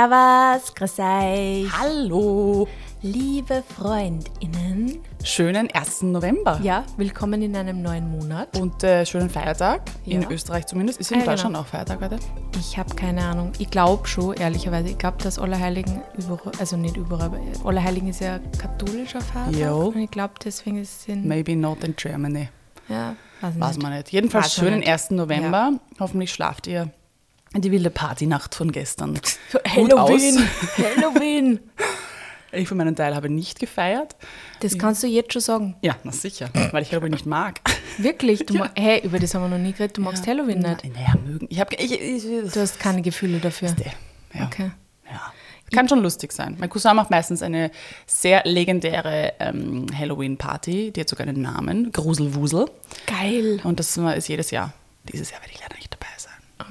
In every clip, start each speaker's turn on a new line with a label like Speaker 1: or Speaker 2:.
Speaker 1: Servus, grüß euch.
Speaker 2: Hallo.
Speaker 1: Liebe FreundInnen.
Speaker 2: Schönen 1. November.
Speaker 1: Ja, willkommen in einem neuen Monat.
Speaker 2: Und äh, schönen Feiertag. In
Speaker 1: Ja.
Speaker 2: Österreich zumindest. Ist in
Speaker 1: Ah, ja,
Speaker 2: Deutschland
Speaker 1: genau.
Speaker 2: auch Feiertag heute?
Speaker 1: Ich habe keine Ahnung. Ich glaube schon, ehrlicherweise. Ich glaube, dass Allerheiligen überall, also nicht überall, aber Allerheiligen ist ja katholischer Feiertag.
Speaker 2: Jo.
Speaker 1: Und ich glaube, deswegen ist es in.
Speaker 2: Maybe not in Germany.
Speaker 1: Ja, weiß,
Speaker 2: Weiß
Speaker 1: nicht.
Speaker 2: man nicht. Jedenfalls
Speaker 1: Weiß
Speaker 2: schönen
Speaker 1: nicht.
Speaker 2: 1. November. Hoffentlich schlaft ihr die wilde Partynacht von gestern. Gut
Speaker 1: Halloween! Halloween!
Speaker 2: Ich für meinen Teil habe nicht gefeiert.
Speaker 1: Das kannst du jetzt schon sagen.
Speaker 2: Ja, na sicher, weil ich Halloween nicht mag.
Speaker 1: Wirklich? Du ma- Hey, über das haben wir noch nie geredet. Du magst Halloween nicht.
Speaker 2: Naja, mögen. Ich habe. Ich, ich,
Speaker 1: Du hast keine Gefühle dafür.
Speaker 2: ja.
Speaker 1: Okay.
Speaker 2: Ja. Kann schon lustig sein. Mein Cousin macht meistens eine sehr legendäre ähm, Halloween-Party. Die hat sogar einen Namen, Gruselwusel.
Speaker 1: Geil.
Speaker 2: Und das ist jedes Jahr. Dieses Jahr werde ich leider nicht.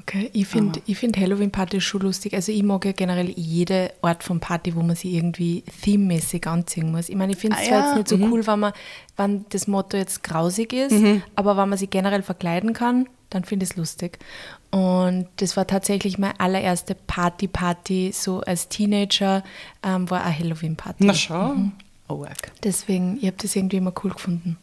Speaker 1: Okay, ich finde ich find Halloween-Party schon lustig. Also ich mag ja generell jede Art von Party, wo man sich irgendwie thememäßig anziehen muss. Ich meine, ich finde es
Speaker 2: Ah,
Speaker 1: zwar
Speaker 2: ja,
Speaker 1: jetzt nicht so cool, wenn, man, wenn das Motto jetzt grausig ist,
Speaker 2: Mhm.
Speaker 1: aber wenn man sich generell verkleiden kann, dann finde ich es lustig. Und das war tatsächlich meine allererste Party-Party, so als Teenager, ähm, war eine Halloween-Party.
Speaker 2: Na schau. Oh.
Speaker 1: Deswegen, ich habe das irgendwie immer cool gefunden.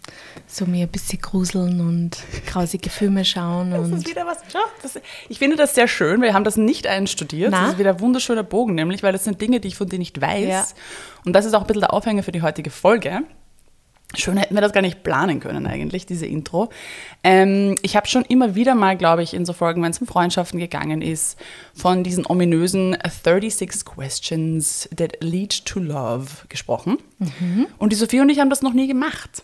Speaker 1: So mir ein bisschen gruseln und grausige Filme schauen.
Speaker 2: Das
Speaker 1: und
Speaker 2: ist wieder was. Schau, das, ich finde das sehr schön. Wir haben das nicht einstudiert.
Speaker 1: Na?
Speaker 2: Das ist wieder ein wunderschöner Bogen, nämlich, weil das sind Dinge, die ich von denen nicht weiß.
Speaker 1: Ja.
Speaker 2: Und das ist auch ein bisschen der Aufhänger für die heutige Folge. Schön hätten wir das gar nicht planen können eigentlich, diese Intro. Ähm, ich habe schon immer wieder mal, glaube ich, in so Folgen, wenn es um Freundschaften gegangen ist, von diesen ominösen 36 Questions that lead to love gesprochen. Und die Sophie und ich haben das noch nie gemacht.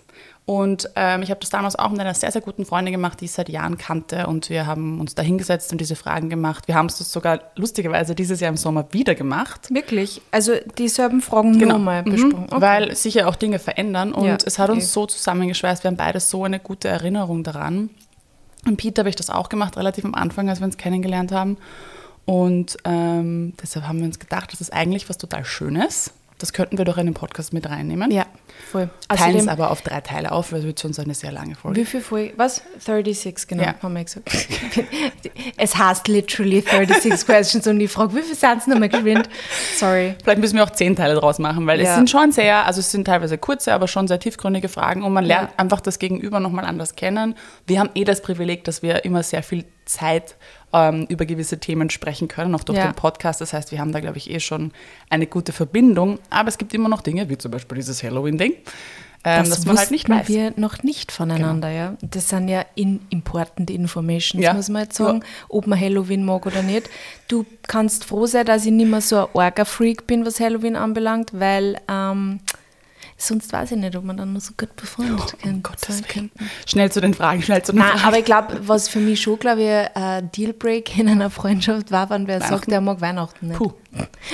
Speaker 2: Und ähm, ich habe das damals auch mit einer sehr, sehr guten Freundin gemacht, die ich seit Jahren kannte. Und wir haben uns da hingesetzt und diese Fragen gemacht. Wir haben es sogar lustigerweise dieses Jahr im Sommer wieder gemacht.
Speaker 1: Wirklich? Also dieselben Fragen nochmal
Speaker 2: Mhm.
Speaker 1: besprochen? Okay.
Speaker 2: Weil sich ja auch Dinge verändern und
Speaker 1: Ja,
Speaker 2: es hat uns
Speaker 1: eh.
Speaker 2: so zusammengeschweißt. Wir haben beide so eine gute Erinnerung daran. Und Peter habe ich das auch gemacht, relativ am Anfang, als wir uns kennengelernt haben. Und ähm, deshalb haben wir uns gedacht, das ist eigentlich was total Schönes. Das könnten wir doch in den Podcast mit reinnehmen.
Speaker 1: ja, voll.
Speaker 2: Teilen es aber auf drei Teile auf, weil es wird sonst eine sehr lange Folge.
Speaker 1: wie viel Folge? Was? 36, genau,
Speaker 2: Ja.
Speaker 1: haben wir gesagt. es heißt literally 36 questions und ich frage, wie viel sind es nochmal geschwind? Sorry.
Speaker 2: Vielleicht müssen wir auch zehn Teile draus machen, weil es
Speaker 1: Ja.
Speaker 2: sind schon sehr, also es sind teilweise kurze, aber schon sehr tiefgründige Fragen und man lernt
Speaker 1: Ja.
Speaker 2: einfach das Gegenüber nochmal anders kennen. Wir haben eh das Privileg, dass wir immer sehr viel Zeit ähm, über gewisse Themen sprechen können, auch durch
Speaker 1: Ja.
Speaker 2: den Podcast. Das heißt, wir haben da, glaube ich, eh schon eine gute Verbindung. Aber es gibt immer noch Dinge, wie zum Beispiel dieses Halloween-Ding, ähm, das, man halt nicht weiß. Genau.
Speaker 1: wir noch nicht voneinander, ja. Das sind ja in important informations,
Speaker 2: Ja.
Speaker 1: muss man jetzt sagen, ob man Halloween mag oder nicht. Du kannst froh sein, dass ich nicht mehr so ein Orga-Freak bin, was Halloween anbelangt, weil ähm, sonst weiß ich nicht, ob man dann nur so gut befreundet
Speaker 2: Um
Speaker 1: kann-
Speaker 2: Gottes
Speaker 1: sein.
Speaker 2: Schnell zu den Fragen, schnell zu den
Speaker 1: Nein,
Speaker 2: Fragen.
Speaker 1: aber ich glaube, was für mich schon, glaube ich, ein Dealbreak in einer Freundschaft war, wenn wer sagt,
Speaker 2: Weihnachten?
Speaker 1: er mag Weihnachten nicht.
Speaker 2: Puh.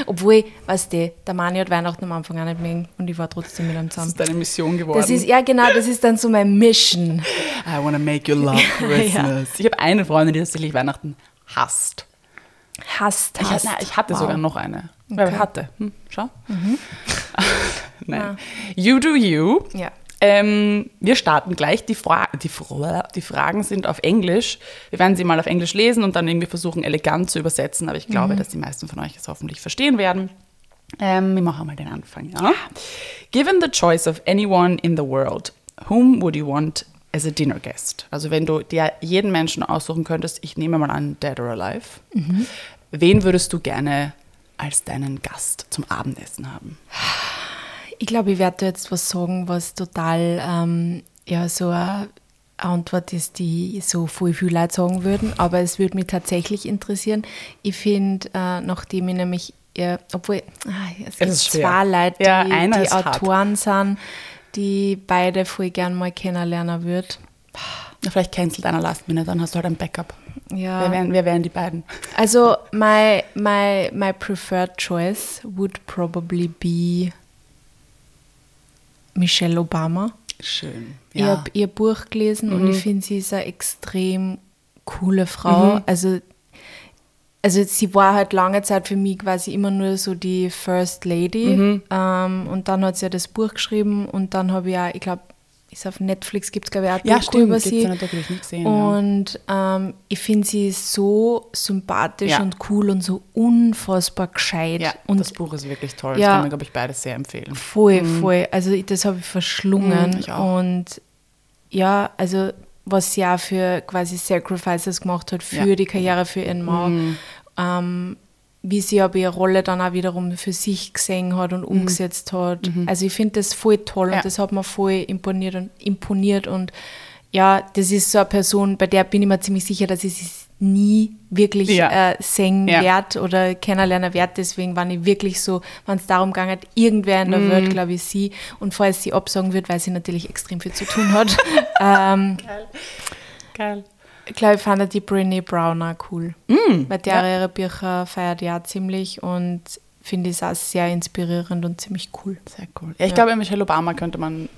Speaker 1: Obwohl, weißt du, der Mani hat Weihnachten am Anfang auch nicht mögen und ich war trotzdem mit ihm
Speaker 2: das
Speaker 1: zusammen.
Speaker 2: ist deine Mission geworden.
Speaker 1: Das ist, ja genau, das ist dann so mein Mission.
Speaker 2: I wanna make you love Christmas. Ich habe eine Freundin, die tatsächlich Weihnachten hasst.
Speaker 1: Hasst,
Speaker 2: Ich,
Speaker 1: hasst.
Speaker 2: hatte, ich hatte
Speaker 1: Wow.
Speaker 2: sogar noch eine.
Speaker 1: Okay. Mhm.
Speaker 2: Okay. hatte. Hm, schau. Nein. You do you.
Speaker 1: Ja.
Speaker 2: Ähm, wir starten gleich. Die, Fra die, Fra die Fragen sind auf Englisch. Wir werden sie mal auf Englisch lesen und dann irgendwie versuchen, elegant zu übersetzen. Aber ich glaube, dass die meisten von euch es hoffentlich verstehen werden. Ähm, wir machen mal den Anfang. Ja? Given the choice of anyone in the world, whom would you want as a dinner guest? Also wenn du dir jeden Menschen aussuchen könntest, ich nehme mal an, dead or alive, wen würdest du gerne als deinen Gast zum Abendessen haben?
Speaker 1: Ich glaube, ich werde jetzt was sagen, was total ähm, ja, so eine Antwort ist, die so voll viele Leute sagen würden, aber es würde mich tatsächlich interessieren. Ich finde, äh, nachdem ich nämlich, ja, obwohl ah, es gibt
Speaker 2: ist schwer.
Speaker 1: zwei Leute, die,
Speaker 2: Ja,
Speaker 1: die
Speaker 2: ist hart.
Speaker 1: Autoren sind, die beide voll gern mal kennenlernen würde.
Speaker 2: Vielleicht cancelt einer Last Minute, dann hast du halt ein Backup.
Speaker 1: Ja.
Speaker 2: Wer, wären, wer wären die beiden?
Speaker 1: Also, my, my, my preferred choice would probably be Michelle Obama.
Speaker 2: Schön.
Speaker 1: Ich habe ihr Buch gelesen und ich finde, sie ist eine extrem coole Frau. Also, also sie war halt lange Zeit für mich quasi immer nur so die First Lady. Ähm, und dann hat sie ja das Buch geschrieben und dann habe ich auch, ich glaube, ist auf Netflix, gibt es glaube ich auch
Speaker 2: Ja, stimmt,
Speaker 1: über sie.
Speaker 2: ja natürlich nicht gesehen, ja.
Speaker 1: Und ähm, ich finde sie so sympathisch
Speaker 2: Ja.
Speaker 1: und cool und so unfassbar gescheit.
Speaker 2: Ja,
Speaker 1: und
Speaker 2: das Buch ist wirklich toll. Das
Speaker 1: Ja.
Speaker 2: kann man, glaube ich, beides sehr empfehlen.
Speaker 1: Voll, voll. Also ich- das habe ich verschlungen.
Speaker 2: Mhm, ich.
Speaker 1: Und ja, also was sie auch für quasi Sacrifices gemacht hat für
Speaker 2: Ja. Mhm.
Speaker 1: die Karriere, für ihren Mann. Ähm, wie sie aber ihre Rolle dann auch wiederum für sich gesehen hat und umgesetzt hat. Also ich finde das voll toll
Speaker 2: Mhm. Ja.
Speaker 1: und das hat mir voll imponiert und imponiert und ja, das ist so eine Person, bei der bin ich mir ziemlich sicher, dass ich sie nie wirklich
Speaker 2: Ja.
Speaker 1: äh, sehen
Speaker 2: Ja.
Speaker 1: werde oder kennenlernen werde. Deswegen war ich wirklich so, wenn es darum ging, irgendwer in der
Speaker 2: Mhm.
Speaker 1: Welt, glaube ich, sie. Und falls sie absagen wird, weil sie natürlich extrem viel zu tun hat, ähm,
Speaker 2: Geil.
Speaker 1: Ich glaube, ich fand die Brené Brown auch cool. Weil der
Speaker 2: ja.
Speaker 1: ihre Bücher feiert ja ziemlich und finde ich es auch sehr inspirierend und ziemlich cool.
Speaker 2: Sehr cool. Ja, ich glaube, Michelle Obama könnte man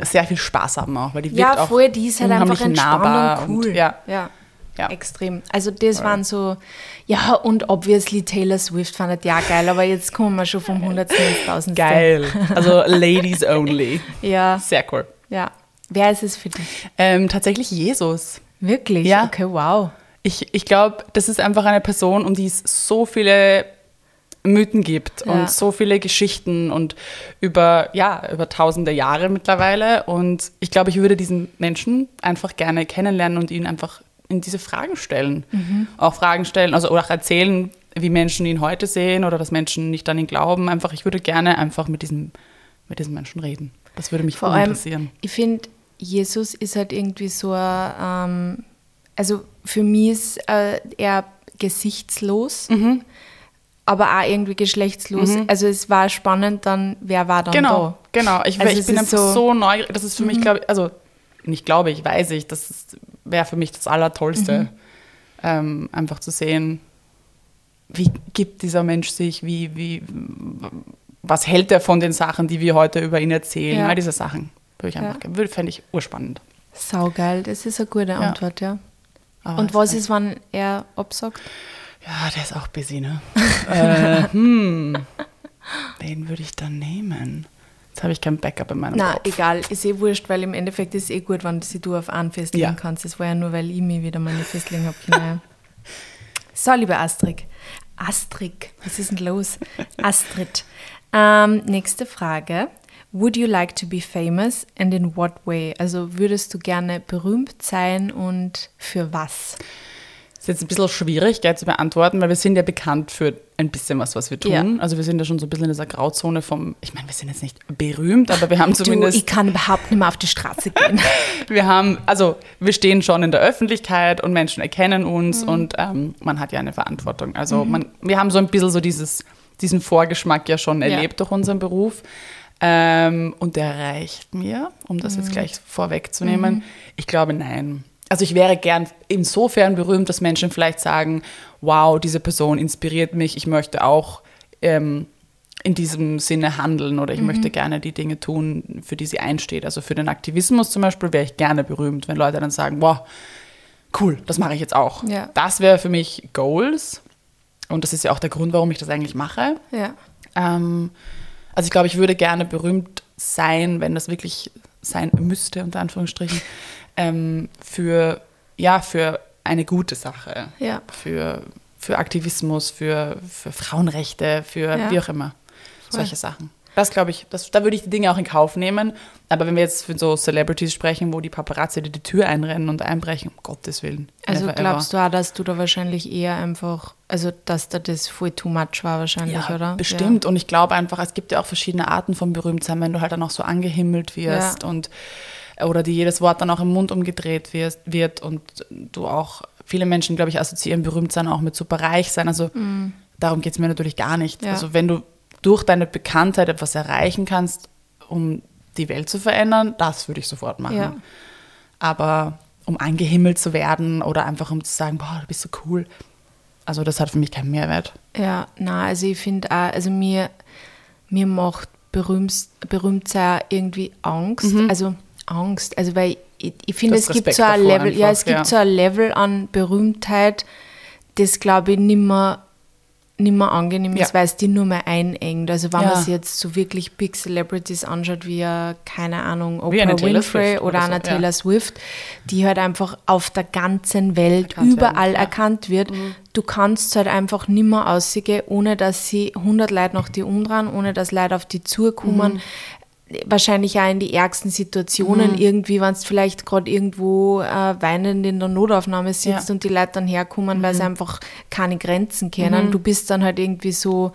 Speaker 2: sehr viel Spaß haben auch, weil die wirkt
Speaker 1: Ja,
Speaker 2: auch
Speaker 1: voll, die ist halt einfach
Speaker 2: nahbar
Speaker 1: und cool.
Speaker 2: ja.
Speaker 1: ja.
Speaker 2: Ja.
Speaker 1: Extrem. Also das waren so, ja, und obviously Taylor Swift fand ich ja geil, aber jetzt kommen wir schon vom Hundertsten ins Tausendste.
Speaker 2: Geil. Also Ladies only.
Speaker 1: Ja,
Speaker 2: Sehr cool.
Speaker 1: ja. Wer ist es für dich?
Speaker 2: Ähm, tatsächlich Jesus.
Speaker 1: Wirklich?
Speaker 2: Ja.
Speaker 1: Okay, wow.
Speaker 2: Ich, ich glaube, das ist einfach eine Person, um die es so viele Mythen gibt
Speaker 1: Ja.
Speaker 2: und so viele Geschichten und über, ja, über tausende Jahre mittlerweile. Und ich glaube, ich würde diesen Menschen einfach gerne kennenlernen und ihn einfach in diese Fragen stellen. Auch Fragen stellen, also oder auch erzählen, wie Menschen ihn heute sehen oder dass Menschen nicht an ihn glauben. Einfach, ich würde gerne einfach mit diesem, mit diesem Menschen reden. Das würde mich
Speaker 1: Vor allem,
Speaker 2: interessieren.
Speaker 1: ich finde, Jesus ist halt irgendwie so, ähm, also für mich ist äh, er gesichtslos,
Speaker 2: Mhm.
Speaker 1: aber auch irgendwie geschlechtslos. Also es war spannend dann, wer war dann
Speaker 2: Genau,
Speaker 1: da?
Speaker 2: genau. Ich,
Speaker 1: Also
Speaker 2: ich bin einfach
Speaker 1: so- Mhm.
Speaker 2: so, neugierig. Das ist für mich, glaube ich, also nicht glaube ich, weiß ich, das wäre für mich das Allertollste,
Speaker 1: Mhm.
Speaker 2: ähm, einfach zu sehen, wie gibt dieser Mensch sich, wie, wie, was hält er von den Sachen, die wir heute über ihn erzählen,
Speaker 1: Ja.
Speaker 2: all diese Sachen. Würde ich einfach,
Speaker 1: Ja.
Speaker 2: würde, fände ich urspannend.
Speaker 1: Saugeil, das ist eine gute Antwort, ja.
Speaker 2: Aber
Speaker 1: Und was ist, wenn er absagt?
Speaker 2: Ja, der ist auch busy, ne? äh, hm. Wen würde ich dann nehmen? Jetzt habe ich kein Backup in meinem
Speaker 1: Na,
Speaker 2: Kopf.
Speaker 1: egal, ist eh wurscht, weil im Endeffekt ist es eh gut, wenn sie du auf einen festlegen
Speaker 2: Ja.
Speaker 1: kannst. Das war ja nur, weil ich mich wieder nicht festlegen habe. Genau. so, liebe Astrid. Astrid, was ist denn los? Astrid. Ähm, nächste Frage. Would you like to be famous and in what way? Also würdest du gerne berühmt sein und für was?
Speaker 2: ist jetzt ein bisschen schwierig, gell, zu beantworten, weil wir sind ja bekannt für ein bisschen was, was wir tun.
Speaker 1: Ja.
Speaker 2: Also wir sind ja schon so ein bisschen in dieser Grauzone vom, ich meine, wir sind jetzt nicht berühmt, aber wir haben
Speaker 1: Du,
Speaker 2: zumindest,
Speaker 1: ich kann überhaupt nicht mehr auf die Straße gehen.
Speaker 2: wir haben, also wir stehen schon in der Öffentlichkeit und Menschen erkennen uns
Speaker 1: Mhm.
Speaker 2: und ähm, man hat ja eine Verantwortung. Also man, wir haben so ein bisschen so dieses, diesen Vorgeschmack ja schon
Speaker 1: Ja.
Speaker 2: erlebt durch unseren Beruf. Ähm, und der reicht mir, um das
Speaker 1: Mhm.
Speaker 2: jetzt gleich vorwegzunehmen. Ich glaube, nein. Also ich wäre gern insofern berühmt, dass Menschen vielleicht sagen, wow, diese Person inspiriert mich, ich möchte auch ähm, in diesem Sinne handeln oder ich
Speaker 1: Mhm.
Speaker 2: möchte gerne die Dinge tun, für die sie einsteht. Also für den Aktivismus zum Beispiel wäre ich gerne berühmt, wenn Leute dann sagen, wow, cool, das mache ich jetzt auch.
Speaker 1: Ja.
Speaker 2: Das wäre für mich Goals. Und das ist ja auch der Grund, warum ich das eigentlich mache.
Speaker 1: ja.
Speaker 2: Ähm, also ich glaube, ich würde gerne berühmt sein, wenn das wirklich sein müsste, unter Anführungsstrichen, ähm, für, ja, für eine gute Sache.
Speaker 1: Ja.
Speaker 2: Für, für Aktivismus, für, für Frauenrechte, für
Speaker 1: Ja.
Speaker 2: wie auch immer.
Speaker 1: Voll.
Speaker 2: Solche Sachen. Das glaube ich, das, da würde ich die Dinge auch in Kauf nehmen. Aber wenn wir jetzt für so Celebrities sprechen, wo die Paparazzi dir die Tür einrennen und einbrechen, um Gottes Willen.
Speaker 1: Also glaubst du auch, dass du da wahrscheinlich eher einfach, also dass da das voll too much war wahrscheinlich,
Speaker 2: ja,
Speaker 1: oder?
Speaker 2: Bestimmt. Und ich glaube einfach, es gibt ja auch verschiedene Arten von Berühmtsein, wenn du halt dann auch so angehimmelt wirst
Speaker 1: Ja.
Speaker 2: und oder dir jedes Wort dann auch im Mund umgedreht wirst, wird und du auch, viele Menschen, glaube ich, assoziieren Berühmtsein auch mit super reich sein. Also darum geht es mir natürlich gar nicht.
Speaker 1: Ja.
Speaker 2: Also wenn du durch deine Bekanntheit etwas erreichen kannst, um die Welt zu verändern, das würde ich sofort machen.
Speaker 1: Ja.
Speaker 2: Aber um angehimmelt zu werden oder einfach um zu sagen, boah, du bist so cool, also das hat für mich keinen Mehrwert.
Speaker 1: Ja, na, also ich finde auch, also mir, mir macht berühmt, berühmt sein irgendwie Angst. Also Angst. Also weil ich, ich finde,
Speaker 2: Mhm.
Speaker 1: Es gibt so ein Level, ja,
Speaker 2: einfach,
Speaker 1: es gibt
Speaker 2: ja.
Speaker 1: so ein Level an Berühmtheit, das glaube ich nimmer nicht mehr angenehm ist,
Speaker 2: Ja.
Speaker 1: weil es die nur mehr einengt. Also wenn
Speaker 2: Ja.
Speaker 1: man sich jetzt so wirklich Big Celebrities anschaut, wie, keine Ahnung, Oprah
Speaker 2: Taylor
Speaker 1: Winfrey oder,
Speaker 2: oder so,
Speaker 1: einer
Speaker 2: ja.
Speaker 1: Taylor Swift, die halt einfach auf der ganzen Welt
Speaker 2: Erkannt
Speaker 1: überall
Speaker 2: werden. Mhm.
Speaker 1: erkannt wird. Du kannst halt einfach nimmer aussehen, ohne dass sie 100 Leute nach dir umdrehen, ohne dass Leute auf die zukommen.
Speaker 2: Mhm.
Speaker 1: Wahrscheinlich auch in die ärgsten Situationen
Speaker 2: Mhm.
Speaker 1: irgendwie, wenn du vielleicht gerade irgendwo äh, weinend in der Notaufnahme sitzt
Speaker 2: Ja. Mhm.
Speaker 1: und die Leute dann herkommen, weil sie einfach keine Grenzen kennen. Du bist dann halt irgendwie so,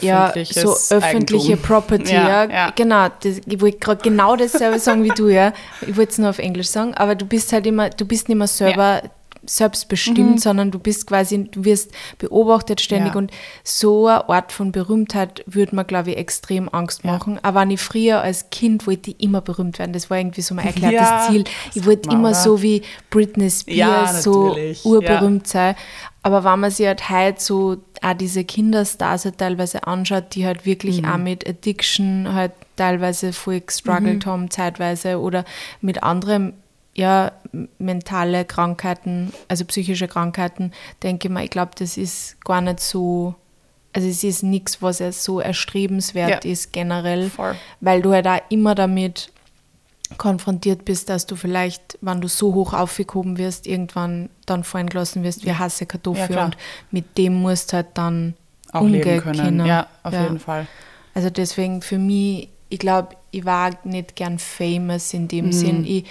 Speaker 1: ja, so öffentliche
Speaker 2: Eigentum.
Speaker 1: Property,
Speaker 2: Ja,
Speaker 1: ja.
Speaker 2: ja.
Speaker 1: Genau, das, ich wollte gerade genau dasselbe sagen wie du, ja. Ich wollte es nur auf Englisch sagen, aber du bist halt immer, du bist nicht mehr selber selbstbestimmt, sondern du bist quasi, du wirst beobachtet ständig
Speaker 2: Mhm. Ja.
Speaker 1: und so eine Art von Berühmtheit würde mir, glaube ich, extrem Angst
Speaker 2: Ja.
Speaker 1: machen. Aber wenn ich früher als Kind wollte ich immer berühmt werden, das war irgendwie so mein erklärtes
Speaker 2: Ja,
Speaker 1: Ziel. Ich wollte immer
Speaker 2: oder?
Speaker 1: so wie Britney Spears
Speaker 2: Ja,
Speaker 1: so urberühmt sein. Aber wenn man sich halt heute so auch diese Kinderstars halt teilweise anschaut, die halt wirklich
Speaker 2: Mhm.
Speaker 1: auch mit Addiction halt teilweise voll gestruggelt haben, zeitweise, oder mit anderen, ja, mentale Krankheiten, also psychische Krankheiten, denke ich mal, ich glaube, das ist gar nicht so, also es ist nichts, was ja so erstrebenswert
Speaker 2: Ja.
Speaker 1: ist generell,
Speaker 2: Voll.
Speaker 1: weil du halt auch immer damit konfrontiert bist, dass du vielleicht, wenn du so hoch aufgehoben wirst, irgendwann dann fallen gelassen wirst wie eine heiße Kartoffel
Speaker 2: Ja,
Speaker 1: und mit dem musst du halt dann
Speaker 2: auch
Speaker 1: umgehen
Speaker 2: leben können. Ja, auf
Speaker 1: Ja.
Speaker 2: jeden Fall.
Speaker 1: Also deswegen für mich, ich glaube, ich war nicht gern famous in
Speaker 2: Mhm.
Speaker 1: dem Sinn. Ich,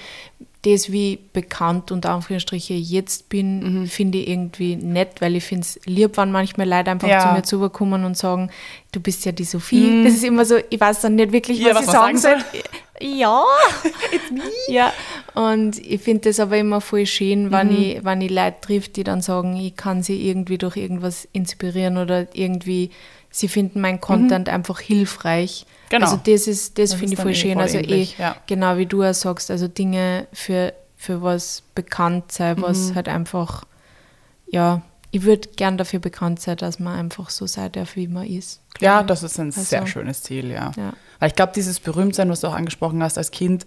Speaker 1: das, wie bekannt unter Anführungsstriche ich jetzt bin,
Speaker 2: Mhm.
Speaker 1: finde ich irgendwie nett, weil ich finde es lieb, wenn manchmal Leute einfach
Speaker 2: Ja.
Speaker 1: zu mir zukommen und sagen, du bist ja die Sophie. Das ist immer so, ich weiß dann nicht wirklich,
Speaker 2: Mhm. Ja,
Speaker 1: was,
Speaker 2: was
Speaker 1: ich sagen soll. Ja, ja, und ich finde das aber immer voll schön, wenn,
Speaker 2: Mhm.
Speaker 1: ich, wenn ich Leute trifft, die dann sagen, ich kann sie irgendwie durch irgendwas inspirieren oder irgendwie, sie finden meinen Content einfach hilfreich.
Speaker 2: Genau.
Speaker 1: Also das ist, das,
Speaker 2: Das
Speaker 1: finde ich voll
Speaker 2: eh
Speaker 1: schön.
Speaker 2: voll
Speaker 1: also
Speaker 2: ähnlich,
Speaker 1: eh,
Speaker 2: ja.
Speaker 1: genau wie du auch sagst, also Dinge für, für was bekannt sein, was
Speaker 2: Mhm.
Speaker 1: halt einfach, ja, ich würde gern dafür bekannt sein, dass man einfach so sein darf, wie man ist. glaub
Speaker 2: Ja,
Speaker 1: ich.
Speaker 2: das ist ein
Speaker 1: Also,
Speaker 2: sehr schönes Ziel, ja.
Speaker 1: Ja.
Speaker 2: Weil ich glaube, dieses Berühmtsein, was du auch angesprochen hast als Kind,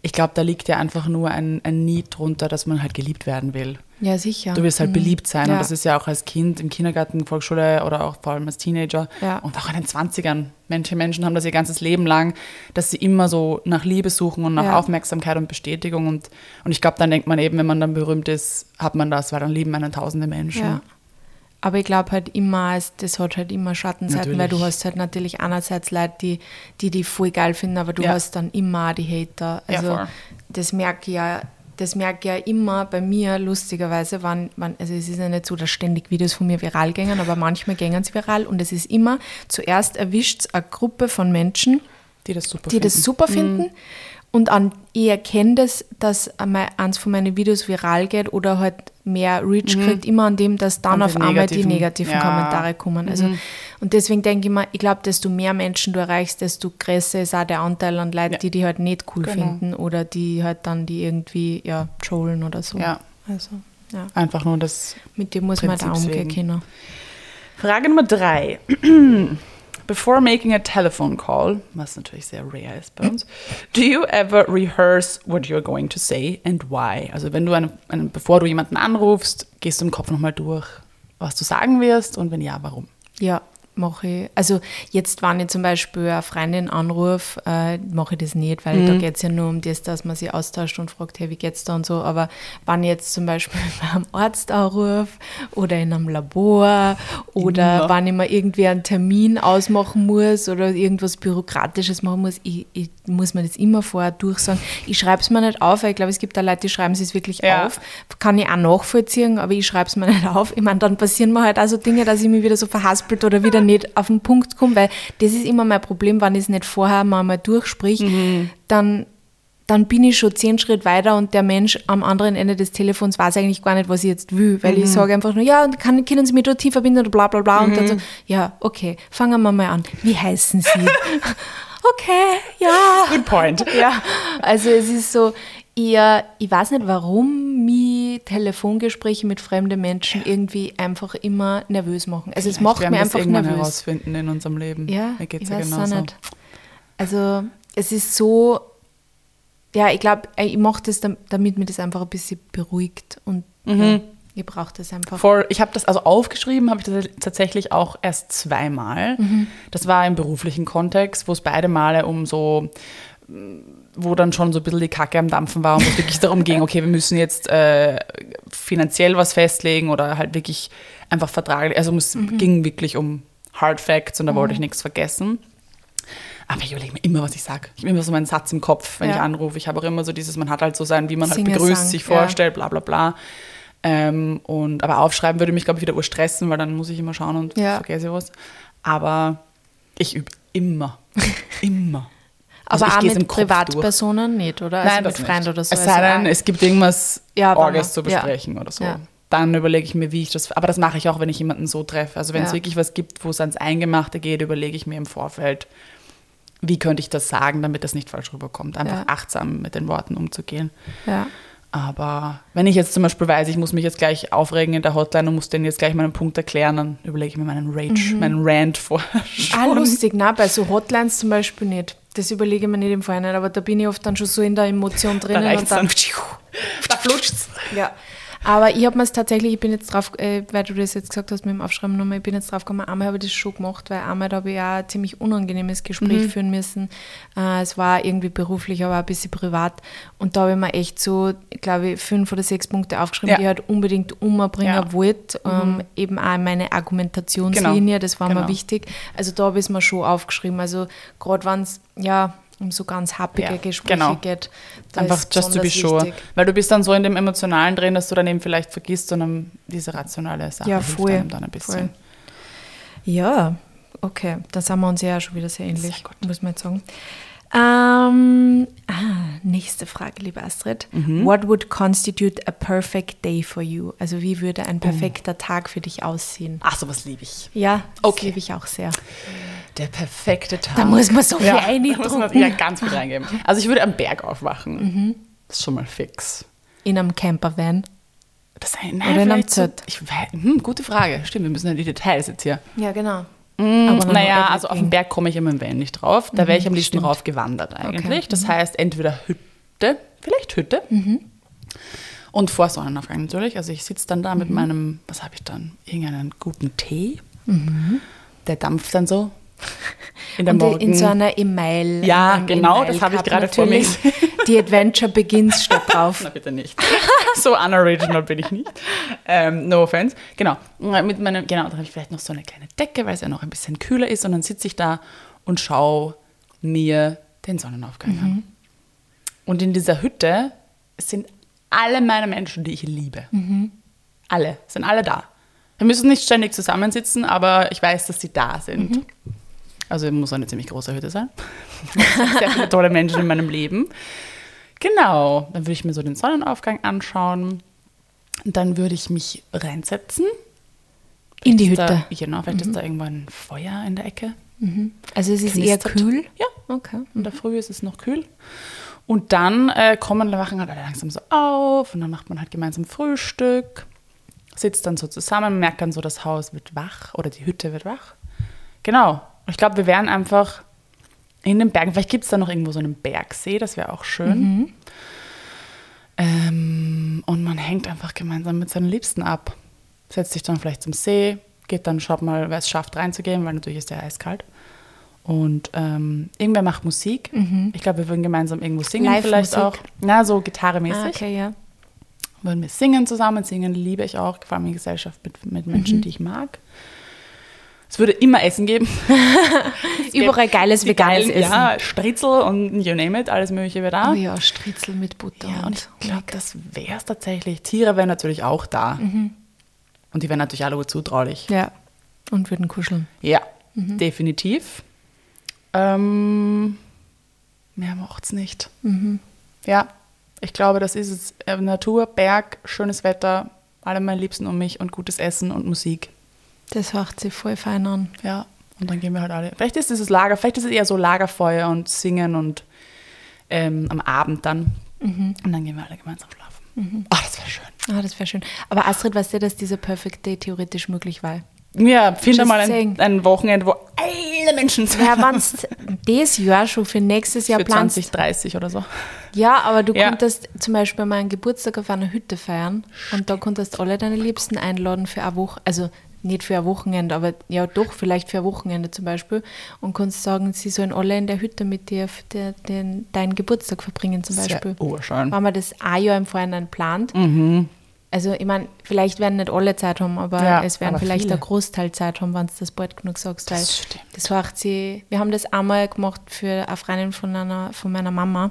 Speaker 2: ich glaube, da liegt ja einfach nur ein, ein Need drunter, dass man halt geliebt werden will.
Speaker 1: Ja, sicher.
Speaker 2: Du willst halt
Speaker 1: Mhm.
Speaker 2: beliebt sein.
Speaker 1: Ja.
Speaker 2: Und das ist ja auch als Kind im Kindergarten, Volksschule oder auch vor allem als Teenager
Speaker 1: Ja.
Speaker 2: und auch in den 20ern. Manche Menschen haben das ihr ganzes Leben lang, dass sie immer so nach Liebe suchen und nach
Speaker 1: Ja.
Speaker 2: Aufmerksamkeit und Bestätigung. Und, und ich glaube, dann denkt man eben, wenn man dann berühmt ist, hat man das, weil dann lieben einen tausende Menschen.
Speaker 1: Ja. Aber ich glaube halt immer, das hat halt immer Schattenseiten, weil du
Speaker 2: Natürlich.
Speaker 1: hast halt natürlich einerseits Leute, die, die die voll geil finden, aber du hast dann immer die Hater. Also das merke ich ja, das merke ich ja immer bei mir, lustigerweise, wann, wann, also es ist ja nicht so, dass ständig Videos von mir viral gingen, aber manchmal gingen sie viral und es ist immer, zuerst erwischt es eine Gruppe von Menschen,
Speaker 2: Die das super
Speaker 1: die das
Speaker 2: finden. Mhm.
Speaker 1: super finden. Und an, ich erkenne das, dass eins von meinen Videos viral geht oder halt mehr Reach kriegt, immer an dem, dass dann
Speaker 2: Mhm. An
Speaker 1: auf einmal die
Speaker 2: negativen-
Speaker 1: negativen
Speaker 2: ja. Mhm.
Speaker 1: Kommentare kommen. Also, Und deswegen denke ich mir, ich glaube, desto mehr Menschen du erreichst, desto größer ist auch der Anteil an Leuten,
Speaker 2: Ja.
Speaker 1: die die halt nicht cool
Speaker 2: Genau.
Speaker 1: finden oder die halt dann die irgendwie ja, trollen oder so.
Speaker 2: Ja.
Speaker 1: Also, ja.
Speaker 2: Einfach nur das
Speaker 1: Mit dem muss man halt auch
Speaker 2: Prinzips
Speaker 1: umgehen
Speaker 2: wegen.
Speaker 1: können.
Speaker 2: Frage Nummer drei. Before making a telephone call, was natürlich sehr rare ist bei uns, do you ever rehearse what you're going to say and why? Also wenn du eine, eine, bevor du jemanden anrufst, gehst du im Kopf nochmal durch, was du sagen wirst und wenn ja, warum?
Speaker 1: Ja, mache ich. Also jetzt, wenn ich zum Beispiel eine Freundin anrufe, äh, mache ich das nicht, weil
Speaker 2: Mhm.
Speaker 1: da geht es ja nur um das, dass man sich austauscht und fragt, hey, wie geht's da und so. Aber wenn ich jetzt zum Beispiel bei einem Arzt anrufe oder in einem Labor oder
Speaker 2: Immer.
Speaker 1: wenn ich mir irgendwie einen Termin ausmachen muss oder irgendwas Bürokratisches machen muss, ich, ich muss mir das immer vorher durchsagen. Ich schreibe es mir nicht auf, weil ich glaube, es gibt da Leute, die schreiben es wirklich
Speaker 2: Ja.
Speaker 1: auf. Kann ich auch nachvollziehen, aber ich schreibe es mir nicht auf. Ich meine, dann passieren mir halt auch so Dinge, dass ich mich wieder so verhaspelt oder wieder nicht auf den Punkt komme, weil das ist immer mein Problem, wenn ich es nicht vorher mal, mal durchsprich, dann, dann bin ich schon zehn Schritt weiter und der Mensch am anderen Ende des Telefons weiß eigentlich gar nicht, was ich jetzt will, weil ich sage einfach nur, ja, und kann, können Sie mich dorthin verbinden oder bla bla bla und dann so, ja, okay, fangen wir mal an. Wie heißen Sie? okay, ja.
Speaker 2: Good point.
Speaker 1: Ja, also es ist so, eher, ich weiß nicht, warum Telefongespräche mit fremden Menschen irgendwie einfach immer nervös machen. Also es macht
Speaker 2: wir
Speaker 1: einfach
Speaker 2: irgendwann
Speaker 1: nervös.
Speaker 2: herausfinden in unserem Leben.
Speaker 1: Ja,
Speaker 2: Mir geht's
Speaker 1: ich
Speaker 2: ja
Speaker 1: weiß
Speaker 2: genauso.
Speaker 1: nicht. Also es ist so, ja, ich glaube, ich mache das, dam- damit mir das einfach ein bisschen beruhigt und
Speaker 2: Mhm.
Speaker 1: ja, Ich brauche das einfach.
Speaker 2: Voll, ich habe das also aufgeschrieben, habe ich das tatsächlich auch erst zweimal. Das war im beruflichen Kontext, wo es beide Male um so, wo dann schon so ein bisschen die Kacke am Dampfen war und wo es wirklich darum ging, okay, wir müssen jetzt äh, finanziell was festlegen oder halt wirklich einfach vertraglich. Also es ging wirklich um Hard Facts und da wollte ich nichts vergessen. Aber ich überlege mir immer, was ich sage. Ich habe immer so meinen Satz im Kopf, wenn
Speaker 1: Ja.
Speaker 2: ich anrufe. Ich habe auch immer so dieses, man hat halt so sein, wie man halt begrüßt, sich
Speaker 1: ja.
Speaker 2: vorstellt, bla bla bla. Ähm, und, aber aufschreiben würde mich, glaube ich, wieder urstressen, weil dann muss ich immer schauen und
Speaker 1: Ja.
Speaker 2: vergesse was. Aber ich übe immer. immer. Also
Speaker 1: Aber
Speaker 2: ich
Speaker 1: auch mit
Speaker 2: Kopf durch.
Speaker 1: Privatpersonen nicht, oder? Also
Speaker 2: Nein,
Speaker 1: mit Freunden oder so.
Speaker 2: Es sei denn,
Speaker 1: also,
Speaker 2: es gibt irgendwas
Speaker 1: Ja,
Speaker 2: Orges zu
Speaker 1: ja.
Speaker 2: besprechen oder so.
Speaker 1: Ja.
Speaker 2: Dann überlege ich mir, wie ich das. Aber das mache ich auch, wenn ich jemanden so treffe. Also wenn es
Speaker 1: Ja.
Speaker 2: wirklich was gibt, wo es ans Eingemachte geht, überlege ich mir im Vorfeld, wie könnte ich das sagen, damit das nicht falsch rüberkommt. Einfach
Speaker 1: Ja.
Speaker 2: achtsam mit den Worten umzugehen.
Speaker 1: ja.
Speaker 2: Aber wenn ich jetzt zum Beispiel weiß, ich muss mich jetzt gleich aufregen in der Hotline und muss denen jetzt gleich meinen Punkt erklären, dann überlege ich mir meinen Rage, meinen Rant vor.
Speaker 1: Ah, lustig, ne? Bei so Hotlines zum Beispiel nicht. Das überlege ich mir nicht im Vorhinein, aber da bin ich oft dann schon so in der Emotion
Speaker 2: Da
Speaker 1: drinnen.
Speaker 2: reicht's
Speaker 1: und dann,
Speaker 2: dann. Da flutscht's.
Speaker 1: Ja. Aber ich habe mir es tatsächlich, ich bin jetzt drauf, äh, weil du das jetzt gesagt hast mit dem Aufschreiben nochmal, ich bin jetzt drauf gekommen, einmal habe ich das schon gemacht, weil einmal habe ich auch ein ziemlich unangenehmes Gespräch
Speaker 2: Mhm.
Speaker 1: führen müssen. Äh, es war irgendwie beruflich, aber auch ein bisschen privat. Und da habe ich mir echt so, glaube ich, fünf oder sechs Punkte aufgeschrieben,
Speaker 2: Ja.
Speaker 1: die ich halt unbedingt umbringen
Speaker 2: Ja. Mhm.
Speaker 1: wollte. Ähm, eben auch meine Argumentationslinie,
Speaker 2: Genau.
Speaker 1: das war mir
Speaker 2: Genau.
Speaker 1: wichtig. Also da habe ich es mir schon aufgeschrieben. Also gerade wenn es, ja, um so ganz happige
Speaker 2: Ja,
Speaker 1: Gespräche
Speaker 2: genau.
Speaker 1: geht.
Speaker 2: Einfach just to be sure.
Speaker 1: wichtig.
Speaker 2: Weil du bist dann so in dem Emotionalen drin, dass du dann eben vielleicht vergisst, sondern diese rationale Sache
Speaker 1: Ja,
Speaker 2: hilft
Speaker 1: voll,
Speaker 2: einem dann ein bisschen.
Speaker 1: voll. Ja, okay. Da sind wir uns ja auch schon wieder sehr ähnlich,
Speaker 2: Sehr
Speaker 1: muss man jetzt sagen. Ähm, ah, nächste Frage, liebe Astrid.
Speaker 2: Mhm.
Speaker 1: What would constitute a perfect day for you? Also wie würde
Speaker 2: Oh.
Speaker 1: ein perfekter Tag für dich aussehen?
Speaker 2: Ach, sowas liebe ich.
Speaker 1: Ja, das
Speaker 2: Okay.
Speaker 1: liebe ich auch sehr.
Speaker 2: Der perfekte Tag.
Speaker 1: Da muss man so viel
Speaker 2: ja, da muss man
Speaker 1: reindrucken.
Speaker 2: ja ganz viel reingeben. Also ich würde am Berg aufwachen.
Speaker 1: Mhm.
Speaker 2: Das ist schon mal fix.
Speaker 1: In einem Campervan.
Speaker 2: Das ist
Speaker 1: Oder in einem Zelt.
Speaker 2: Ich weiß, hm, gute Frage. Stimmt, wir müssen ja die Details jetzt hier.
Speaker 1: Ja, genau.
Speaker 2: Mm,
Speaker 1: noch
Speaker 2: naja, also auf den Berg komme ich immer im Van nicht drauf. Da wäre ich am liebsten
Speaker 1: stimmt.
Speaker 2: rauf gewandert eigentlich.
Speaker 1: Okay. Mhm.
Speaker 2: Das heißt, entweder Hütte, vielleicht Hütte. Und vor Sonnenaufgang natürlich. Also ich sitze dann da
Speaker 1: Mhm.
Speaker 2: mit meinem, was habe ich dann? Irgendeinen guten Tee.
Speaker 1: Mhm.
Speaker 2: Der dampft dann so. In
Speaker 1: Und in so einer Email.
Speaker 2: Ja,
Speaker 1: einem
Speaker 2: genau,
Speaker 1: Email
Speaker 2: das habe ich gerade vor mir.
Speaker 1: Die Adventure Begins steht drauf.
Speaker 2: Na bitte nicht. so unoriginal bin ich nicht. Ähm, no offense. Genau. Mit meinem, genau, da habe ich vielleicht noch so eine kleine Decke, weil es ja noch ein bisschen kühler ist. Und dann sitze ich da und schaue mir den Sonnenaufgang an. Und in dieser Hütte sind alle meine Menschen, die ich liebe. Alle, sind alle da. Wir müssen nicht ständig zusammensitzen, aber ich weiß, dass sie da sind. Also muss eine ziemlich große Hütte sein. Sehr viele tolle Menschen in meinem Leben. Genau, dann würde ich mir so den Sonnenaufgang anschauen. Dann würde ich mich reinsetzen.
Speaker 1: In die Hütte.
Speaker 2: Da, genau, vielleicht ist da irgendwo ein Feuer in der Ecke.
Speaker 1: Also es ist eher
Speaker 2: Knistert.
Speaker 1: kühl.
Speaker 2: Ja,
Speaker 1: Okay.
Speaker 2: in der Früh ist es noch kühl. Und dann äh, kommen, wachen halt alle langsam so auf und dann macht man halt gemeinsam Frühstück, sitzt dann so zusammen, merkt dann so, das Haus wird wach oder die Hütte wird wach. Genau. Ich glaube, wir wären einfach in den Bergen. Vielleicht gibt es da noch irgendwo so einen Bergsee, das wäre auch schön. Ähm, und man hängt einfach gemeinsam mit seinen Liebsten ab. Setzt sich dann vielleicht zum See, geht dann, schaut mal, wer es schafft reinzugehen, weil natürlich ist der eiskalt. Und ähm, irgendwer macht Musik. Ich glaube, wir würden gemeinsam irgendwo singen vielleicht auch. Na, so gitarremäßig.
Speaker 1: Ah, okay, ja.
Speaker 2: Würden wir singen zusammen. Singen liebe ich auch, vor allem in Gesellschaft mit, mit Menschen, die ich mag. Es würde immer Essen geben.
Speaker 1: Überall geiles veganes
Speaker 2: geilen,
Speaker 1: Essen.
Speaker 2: Ja, Stritzel und you name it, alles mögliche wäre da.
Speaker 1: Oh ja, Stritzel mit Butter.
Speaker 2: Ja, und ich glaube, das wäre es tatsächlich. Tiere wären natürlich auch da. Und die wären natürlich alle gut zutraulich.
Speaker 1: ja. Und würden kuscheln.
Speaker 2: Ja, definitiv. Ähm, mehr macht's nicht. Ja, ich glaube, das ist es. Äh, Natur, Berg, schönes Wetter, alle meine Liebsten um mich und gutes Essen und Musik.
Speaker 1: Das hört sich voll fein an.
Speaker 2: Ja, und dann gehen wir halt alle. Vielleicht ist es Lager, vielleicht ist es eher so Lagerfeuer und Singen und ähm, am Abend dann. Und dann gehen wir alle gemeinsam schlafen. Ach, das wäre schön.
Speaker 1: Ah, das wäre schön. Aber Astrid, weißt du, dass dieser Perfect Day theoretisch möglich war?
Speaker 2: Ja, finde mal ein, ein Wochenende, wo alle Menschen zu
Speaker 1: Ja, wenn du das Jahr schon für nächstes Jahr
Speaker 2: Für
Speaker 1: planst.
Speaker 2: 2030 oder so.
Speaker 1: Ja, aber du
Speaker 2: Ja.
Speaker 1: konntest zum Beispiel mal einen Geburtstag auf einer Hütte feiern und da konntest alle deine Liebsten einladen für eine Woche, also nicht für ein Wochenende, aber ja doch, vielleicht für ein Wochenende zum Beispiel und kannst sagen, sie sollen alle in der Hütte mit dir der, den, deinen Geburtstag verbringen zum
Speaker 2: Sehr
Speaker 1: Beispiel.
Speaker 2: urschön.
Speaker 1: Wenn man das ein Jahr im Vorhinein plant,
Speaker 2: Mhm.
Speaker 1: also ich meine, vielleicht werden nicht alle Zeit haben, aber
Speaker 2: Ja,
Speaker 1: es werden
Speaker 2: aber
Speaker 1: vielleicht
Speaker 2: viele.
Speaker 1: ein Großteil Zeit haben, wenn du das bald genug sagst.
Speaker 2: Das stimmt.
Speaker 1: Das heißt, sie, wir haben das einmal gemacht für eine Freundin von, einer, von meiner Mama,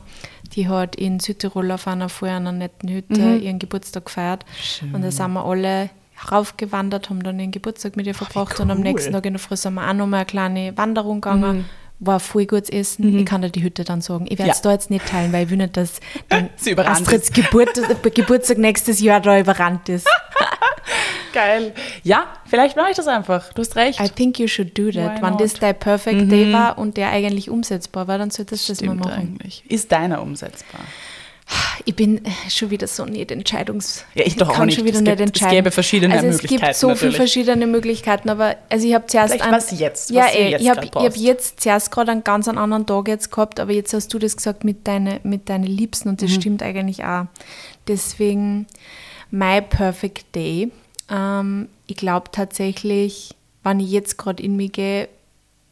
Speaker 1: die hat in Südtirol auf einer vorher einer netten Hütte
Speaker 2: Mhm.
Speaker 1: ihren Geburtstag gefeiert. Und da sind wir alle raufgewandert, haben dann ihren Geburtstag mit ihr verbracht und am
Speaker 2: cool.
Speaker 1: nächsten Tag in der Früh sind wir auch nochmal eine kleine Wanderung gegangen. War voll gutes Essen. Ich kann dir die Hütte dann sagen. Ich werde es
Speaker 2: Mhm. Ja.
Speaker 1: da jetzt nicht teilen, weil ich will nicht, dass Astrids Geburt, Geburtstag nächstes Jahr da überrannt ist.
Speaker 2: Geil. Ja, vielleicht mache ich das einfach. Du hast recht.
Speaker 1: I think you should do that.
Speaker 2: Why
Speaker 1: Wenn das dein Perfect Day war und der eigentlich umsetzbar war, dann solltest du das mal machen.
Speaker 2: eigentlich. Ist deiner umsetzbar?
Speaker 1: Ich bin äh, schon wieder so nicht entscheidungs...
Speaker 2: Ja, ich doch auch
Speaker 1: kann
Speaker 2: nicht.
Speaker 1: schon wieder
Speaker 2: Es
Speaker 1: nicht
Speaker 2: gibt- es
Speaker 1: entscheiden.
Speaker 2: gäbe verschiedene
Speaker 1: also es gibt
Speaker 2: Möglichkeiten
Speaker 1: so viele
Speaker 2: natürlich.
Speaker 1: verschiedene Möglichkeiten, aber also ich habe zuerst...
Speaker 2: Vielleicht
Speaker 1: einen-
Speaker 2: was jetzt,
Speaker 1: ja,
Speaker 2: was du
Speaker 1: eh,
Speaker 2: jetzt
Speaker 1: ich habe hab jetzt zuerst gerade einen ganz anderen Tag jetzt gehabt, aber jetzt hast du das gesagt mit, deine, mit deinen Liebsten und das
Speaker 2: Mhm.
Speaker 1: stimmt eigentlich auch. Deswegen, my perfect day. Ähm, ich glaube tatsächlich, wenn ich jetzt gerade in mich gehe,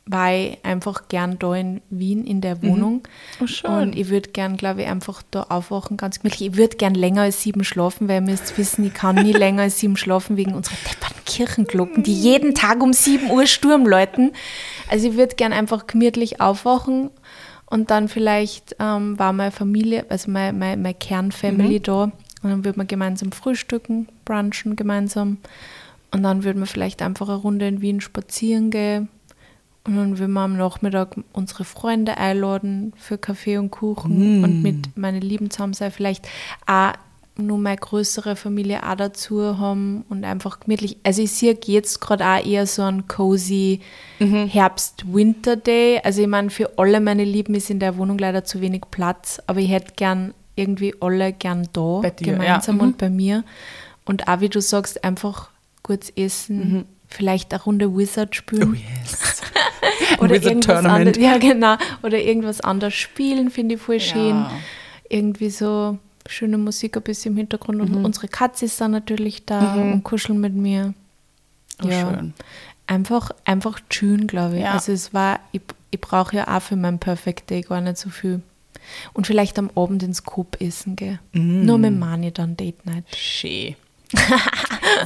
Speaker 1: war ich einfach gern da in Wien in der Wohnung.
Speaker 2: Oh, schön.
Speaker 1: Und ich würde gern, glaube ich, einfach da aufwachen, ganz gemütlich. Ich würde gern länger als sieben schlafen, weil ihr müsst wissen, ich kann nie länger als sieben schlafen wegen unserer depperten Kirchenglocken, die jeden Tag um sieben Uhr Sturm läuten. Also ich würde gern einfach gemütlich aufwachen und dann vielleicht ähm, war meine Familie, also meine, meine, meine Kernfamily da und dann würde man gemeinsam frühstücken, brunchen gemeinsam und dann würde man vielleicht einfach eine Runde in Wien spazieren gehen und dann würden wir am Nachmittag unsere Freunde einladen für Kaffee und Kuchen und mit meinen Lieben zusammen sein. Vielleicht auch nur meine größere Familie auch dazu haben und einfach gemütlich. Also ich sehe jetzt gerade auch eher so einen cozy Herbst-Winter-Day. Also ich meine, für alle meine Lieben ist in der Wohnung leider zu wenig Platz, aber ich hätte gern irgendwie alle gern da
Speaker 2: dir,
Speaker 1: gemeinsam
Speaker 2: ja. Mhm.
Speaker 1: und bei mir. Und auch wie du sagst, einfach kurz essen, vielleicht eine Runde Wizard spielen
Speaker 2: Mhm. Oh yes.
Speaker 1: oder
Speaker 2: Wizard
Speaker 1: irgendwas
Speaker 2: Tournament.
Speaker 1: anderes, ja genau, oder irgendwas anderes spielen, finde ich voll schön.
Speaker 2: Ja.
Speaker 1: Irgendwie so schöne Musik ein bisschen im Hintergrund
Speaker 2: Mhm.
Speaker 1: und unsere Katze ist dann natürlich da und kuscheln mit mir.
Speaker 2: Oh, schön.
Speaker 1: Einfach, einfach chillen, glaube ich.
Speaker 2: Ja.
Speaker 1: Also es war, ich, ich brauche ja auch für mein Perfect Day gar nicht so viel. Und vielleicht am Abend ins Coop essen gehen.
Speaker 2: Mm.
Speaker 1: Nur mit Mani dann Date Night.
Speaker 2: Schön.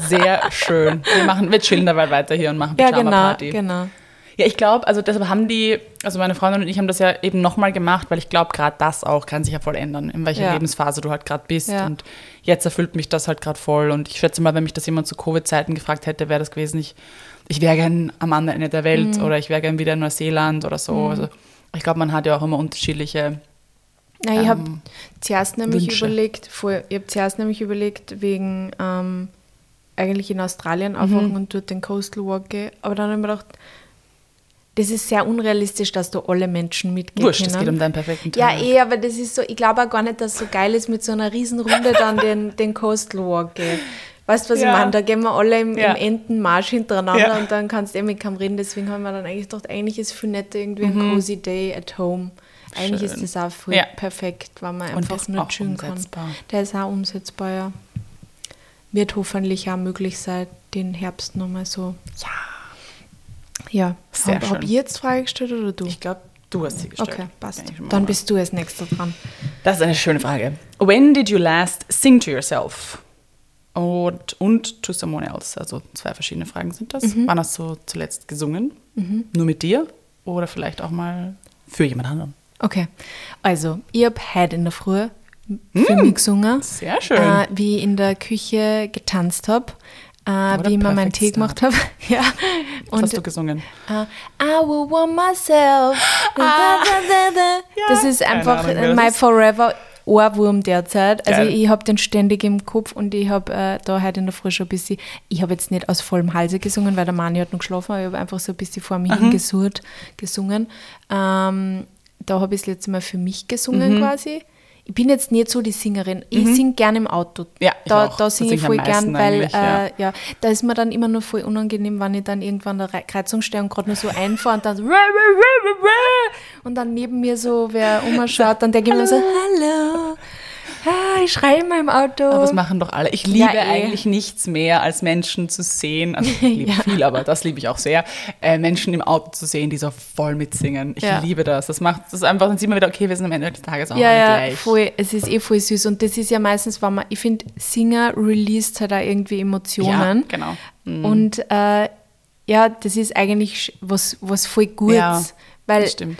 Speaker 2: Sehr schön. Wir, machen, wir chillen dabei weiter hier und machen
Speaker 1: Ja, genau,
Speaker 2: Pyjama-Party.
Speaker 1: genau.
Speaker 2: Ja, ich glaube, also deshalb haben die, also meine Freundin und ich haben das ja eben nochmal gemacht, weil ich glaube, gerade das auch kann sich ja voll ändern, in welcher
Speaker 1: Ja.
Speaker 2: Lebensphase du halt gerade bist.
Speaker 1: Ja.
Speaker 2: Und jetzt erfüllt mich das halt gerade voll. Und ich schätze mal, wenn mich das jemand zu Covid-Zeiten gefragt hätte, wäre das gewesen, ich, ich wäre gern am anderen Ende der Welt
Speaker 1: Mhm.
Speaker 2: oder ich wäre gern wieder in Neuseeland oder so. Also ich glaube, man hat ja auch immer unterschiedliche.
Speaker 1: Na, ich habe
Speaker 2: Ähm,
Speaker 1: zuerst nämlich
Speaker 2: Wünsche.
Speaker 1: überlegt, voll, ich habe zuerst nämlich überlegt, wegen ähm, eigentlich in Australien aufwachen und dort den Coastal Walk gehen. Aber dann habe ich mir gedacht, das ist sehr unrealistisch, dass da alle Menschen mitgehen
Speaker 2: Wurscht, es geht um deinen perfekten
Speaker 1: ja,
Speaker 2: Tag.
Speaker 1: eh, aber das ist so, ich glaube auch gar nicht, dass es so geil ist, mit so einer Riesenrunde dann den, den Coastal Walk gehen. Weißt du, was
Speaker 2: Ja.
Speaker 1: ich meine? Da gehen wir alle im,
Speaker 2: Ja.
Speaker 1: im Entenmarsch hintereinander
Speaker 2: Ja.
Speaker 1: und dann kannst du eh mit keinem reden. Deswegen haben wir dann eigentlich gedacht, eigentlich ist es viel netter irgendwie ein cozy day at home. Eigentlich
Speaker 2: Mhm. Schön.
Speaker 1: ist das auch voll
Speaker 2: Ja.
Speaker 1: perfekt, weil man einfach nur chillen kann. Der ist auch umsetzbar, ja. Wird hoffentlich auch möglich sein, den Herbst nochmal so.
Speaker 2: Ja.
Speaker 1: Ja.
Speaker 2: Sehr
Speaker 1: Habe hab
Speaker 2: schön.
Speaker 1: ich jetzt Frage gestellt oder du?
Speaker 2: Ich glaube, du hast sie gestellt.
Speaker 1: okay, passt. Dann bist du als nächster dran.
Speaker 2: Das ist eine schöne Frage. When did you last sing to yourself? Und, und to someone else? Also zwei verschiedene Fragen sind das.
Speaker 1: Mhm.
Speaker 2: Wann hast du zuletzt gesungen? Nur mit dir? Oder vielleicht auch mal für jemand anderen?
Speaker 1: Okay, also ich habe heute in der Früh für mich gesungen,
Speaker 2: Sehr schön.
Speaker 1: äh, wie ich in der Küche getanzt habe, äh, wie ich mir meinen Tee gemacht habe. ja.
Speaker 2: Was
Speaker 1: Und
Speaker 2: hast du gesungen?
Speaker 1: äh, I will want myself. Da. das ist einfach
Speaker 2: Ahnung,
Speaker 1: my forever Ohrwurm derzeit. Also
Speaker 2: Geil.
Speaker 1: ich habe den ständig im Kopf und ich habe äh, da heute in der Früh schon ein bisschen, ich habe jetzt nicht aus vollem Halse gesungen, weil der Mani hat noch geschlafen, aber ich habe einfach so ein bisschen vor mir hingesurrt gesungen. Ähm, da habe ich das letzte Mal für mich gesungen
Speaker 2: Mhm.
Speaker 1: quasi. ich bin jetzt nicht so die Singerin. Ich singe gerne im Auto.
Speaker 2: Mhm. Ja, ich
Speaker 1: da, da singe
Speaker 2: sing
Speaker 1: ich voll gern, weil
Speaker 2: ja.
Speaker 1: äh, ja, da ist mir dann immer nur voll unangenehm, wenn ich dann irgendwann an der Re- Kreuzung stehe und gerade nur so einfahre und dann so und dann neben mir so wer umschaut, dann denke ich mir so, hallo, ah, ich schreie in meinem Auto.
Speaker 2: Aber das machen doch alle. Ich liebe
Speaker 1: eh.
Speaker 2: eigentlich nichts mehr, als Menschen zu sehen. Also ich liebe viel, aber das liebe ich auch sehr. Äh, Menschen im Auto zu sehen, die so voll mitsingen. Ich
Speaker 1: Ja.
Speaker 2: liebe das. Das macht das einfach, dann sieht man wieder, okay, wir sind am Ende des Tages auch
Speaker 1: ja,
Speaker 2: alle
Speaker 1: ja,
Speaker 2: gleich.
Speaker 1: voll, es ist eh voll süß und das ist ja meistens, wenn man, ich finde, Singer released halt auch irgendwie Emotionen.
Speaker 2: Ja, genau. Mhm.
Speaker 1: Und äh, ja, das ist eigentlich was, was voll Gutes.
Speaker 2: Ja,
Speaker 1: weil
Speaker 2: das stimmt.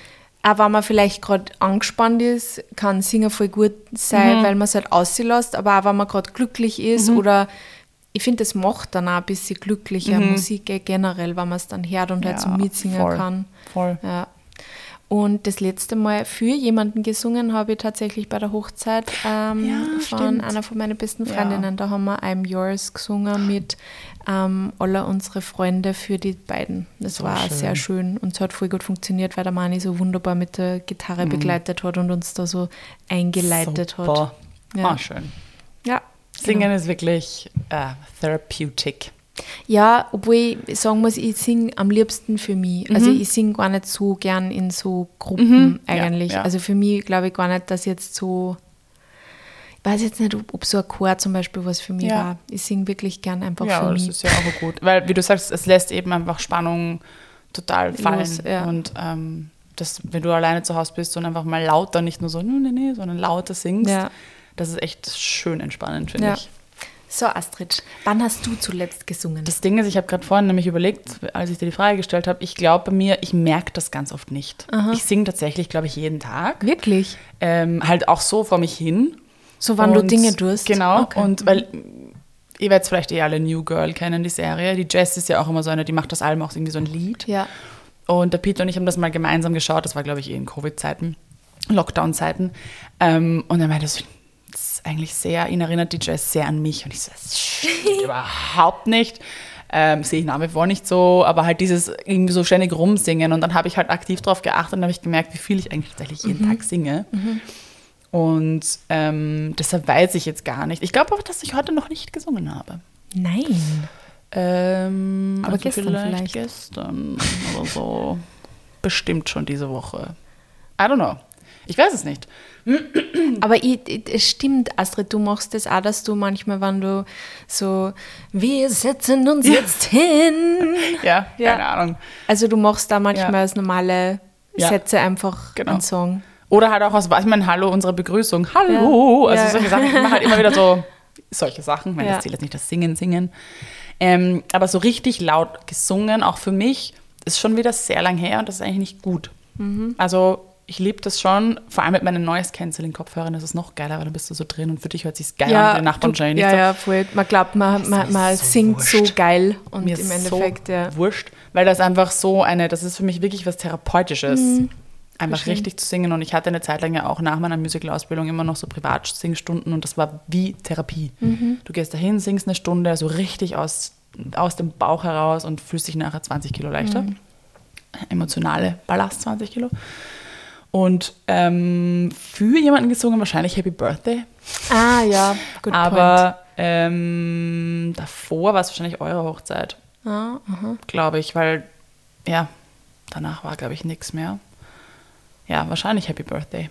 Speaker 1: Auch wenn man vielleicht gerade angespannt ist, kann Singen voll gut sein,
Speaker 2: Mhm.
Speaker 1: weil man es halt auslässt. Aber auch wenn man gerade glücklich ist
Speaker 2: Mhm.
Speaker 1: oder ich finde, das macht dann auch ein bisschen glücklicher Musik eh generell, wenn man es dann hört und halt so
Speaker 2: Mhm. Ja,
Speaker 1: mitsingen
Speaker 2: voll,
Speaker 1: kann.
Speaker 2: voll.
Speaker 1: Ja. Und das letzte Mal für jemanden gesungen habe ich tatsächlich bei der Hochzeit ähm,
Speaker 2: Ja,
Speaker 1: von
Speaker 2: stimmt.
Speaker 1: einer von meinen besten
Speaker 2: Ja.
Speaker 1: Freundinnen. Da haben wir I'm Yours gesungen mit ähm, aller unsere Freunde für die beiden. Das
Speaker 2: So
Speaker 1: war
Speaker 2: schön.
Speaker 1: sehr schön und es hat voll gut funktioniert, weil der Mani so wunderbar mit der Gitarre begleitet hat und uns da so eingeleitet
Speaker 2: Mhm. Super.
Speaker 1: hat. Ja.
Speaker 2: Ah, schön.
Speaker 1: Ja.
Speaker 2: Singen ist wirklich äh, therapeutic.
Speaker 1: Ja, obwohl ich sagen muss, ich singe am liebsten für mich. Also ich singe gar nicht so gern in so Gruppen
Speaker 2: Mhm. Ja,
Speaker 1: eigentlich.
Speaker 2: ja.
Speaker 1: Also für mich glaube ich gar nicht, dass jetzt so, ich weiß jetzt nicht, ob, ob so ein Chor zum Beispiel was für mich
Speaker 2: Ja.
Speaker 1: war. Ich singe wirklich gern einfach
Speaker 2: Ja,
Speaker 1: für
Speaker 2: das
Speaker 1: mich.
Speaker 2: ist ja auch gut. Weil, wie du sagst, es lässt eben einfach Spannung total fallen.
Speaker 1: Los, ja.
Speaker 2: Und ähm, das, wenn du alleine zu Hause bist und einfach mal lauter, nicht nur so, nee, nee, nee, sondern lauter singst,
Speaker 1: Ja.
Speaker 2: das ist echt schön entspannend, finde
Speaker 1: Ja.
Speaker 2: ich.
Speaker 1: So, Astrid, wann hast du zuletzt gesungen?
Speaker 2: Das Ding ist, ich habe gerade vorhin nämlich überlegt, als ich dir die Frage gestellt habe, ich glaube bei mir, ich merke das ganz oft nicht. Ich singe tatsächlich, glaube ich, jeden Tag.
Speaker 1: Wirklich?
Speaker 2: Ähm, halt auch so vor mich hin.
Speaker 1: So, wann du
Speaker 2: Und-
Speaker 1: Dinge tust?
Speaker 2: Genau.
Speaker 1: Okay.
Speaker 2: Und weil ihr werdet vielleicht eh alle New Girl kennen, die Serie. Die Jess ist ja auch immer so eine, die macht das Album auch irgendwie so ein Lied.
Speaker 1: Ja.
Speaker 2: Und der Peter und ich haben das mal gemeinsam geschaut. Das war, glaube ich, eh in Covid-Zeiten, Lockdown-Zeiten. Ähm, und er meinte, das ist eigentlich sehr, ihn erinnert die Jazz sehr an mich. Und ich so, das stimmt überhaupt nicht. Ähm, sehe ich nach wie vor nicht so, aber halt dieses irgendwie so ständig rumsingen. Und dann habe ich halt aktiv darauf geachtet und habe ich gemerkt, wie viel ich eigentlich tatsächlich jeden Tag singe. Und ähm, deshalb weiß ich jetzt gar nicht. Ich glaube auch, dass ich heute noch nicht gesungen habe.
Speaker 1: Nein.
Speaker 2: Ähm,
Speaker 1: Aber gestern vielleicht.
Speaker 2: Gestern oder so. Bestimmt schon diese Woche. I don't know. Ich weiß es nicht.
Speaker 1: Aber ich, ich- es stimmt, Astrid, du machst das auch, dass du manchmal, wenn du so, wir setzen uns jetzt hin.
Speaker 2: Ja,
Speaker 1: Ja.
Speaker 2: keine Ahnung.
Speaker 1: Also du machst da manchmal
Speaker 2: Ja.
Speaker 1: als normale
Speaker 2: Ja.
Speaker 1: Sätze einfach
Speaker 2: Genau.
Speaker 1: einen Song.
Speaker 2: Oder halt auch aus, ich meine, Hallo, unsere Begrüßung. Hallo.
Speaker 1: Ja.
Speaker 2: Also
Speaker 1: Ja.
Speaker 2: solche Sachen. Ich mache halt immer wieder so solche Sachen. Ich meine,
Speaker 1: Ja.
Speaker 2: das zählt jetzt nicht das Singen, Singen. Ähm, aber so richtig laut gesungen, auch für mich, ist schon wieder sehr lang her und das ist eigentlich nicht gut.
Speaker 1: Mhm.
Speaker 2: Also ich liebe das schon, vor allem mit meinen Noise Canceling Kopfhörern ist es noch geiler, weil dann bist du so drin und für dich hört sich geil an, die Nachbarn
Speaker 1: du,
Speaker 2: nicht
Speaker 1: ja,
Speaker 2: so.
Speaker 1: ja, voll. Man glaubt, man, man, man
Speaker 2: so
Speaker 1: singt so
Speaker 2: wurscht.
Speaker 1: geil und
Speaker 2: Mir
Speaker 1: im
Speaker 2: ist
Speaker 1: Endeffekt,
Speaker 2: so
Speaker 1: ja.
Speaker 2: wurscht, weil das einfach so eine, das ist für mich wirklich was Therapeutisches.
Speaker 1: Mhm.
Speaker 2: Einfach
Speaker 1: Verstehe.
Speaker 2: richtig zu singen und ich hatte eine Zeit lang ja auch nach meiner Musical-Ausbildung immer noch so Privatsingstunden und das war wie Therapie.
Speaker 1: Mhm.
Speaker 2: Du gehst dahin, singst eine Stunde so richtig aus, aus dem Bauch heraus und fühlst dich nachher 20 Kilo leichter.
Speaker 1: Mhm.
Speaker 2: Emotionale Ballast 20 Kilo. Und ähm, für jemanden gesungen wahrscheinlich Happy Birthday.
Speaker 1: Ah, ja, gut.
Speaker 2: Aber ähm, davor war es wahrscheinlich eure Hochzeit
Speaker 1: Ah, aha.
Speaker 2: glaube ich, weil ja, danach war, glaube ich, nichts mehr. Ja, wahrscheinlich Happy Birthday.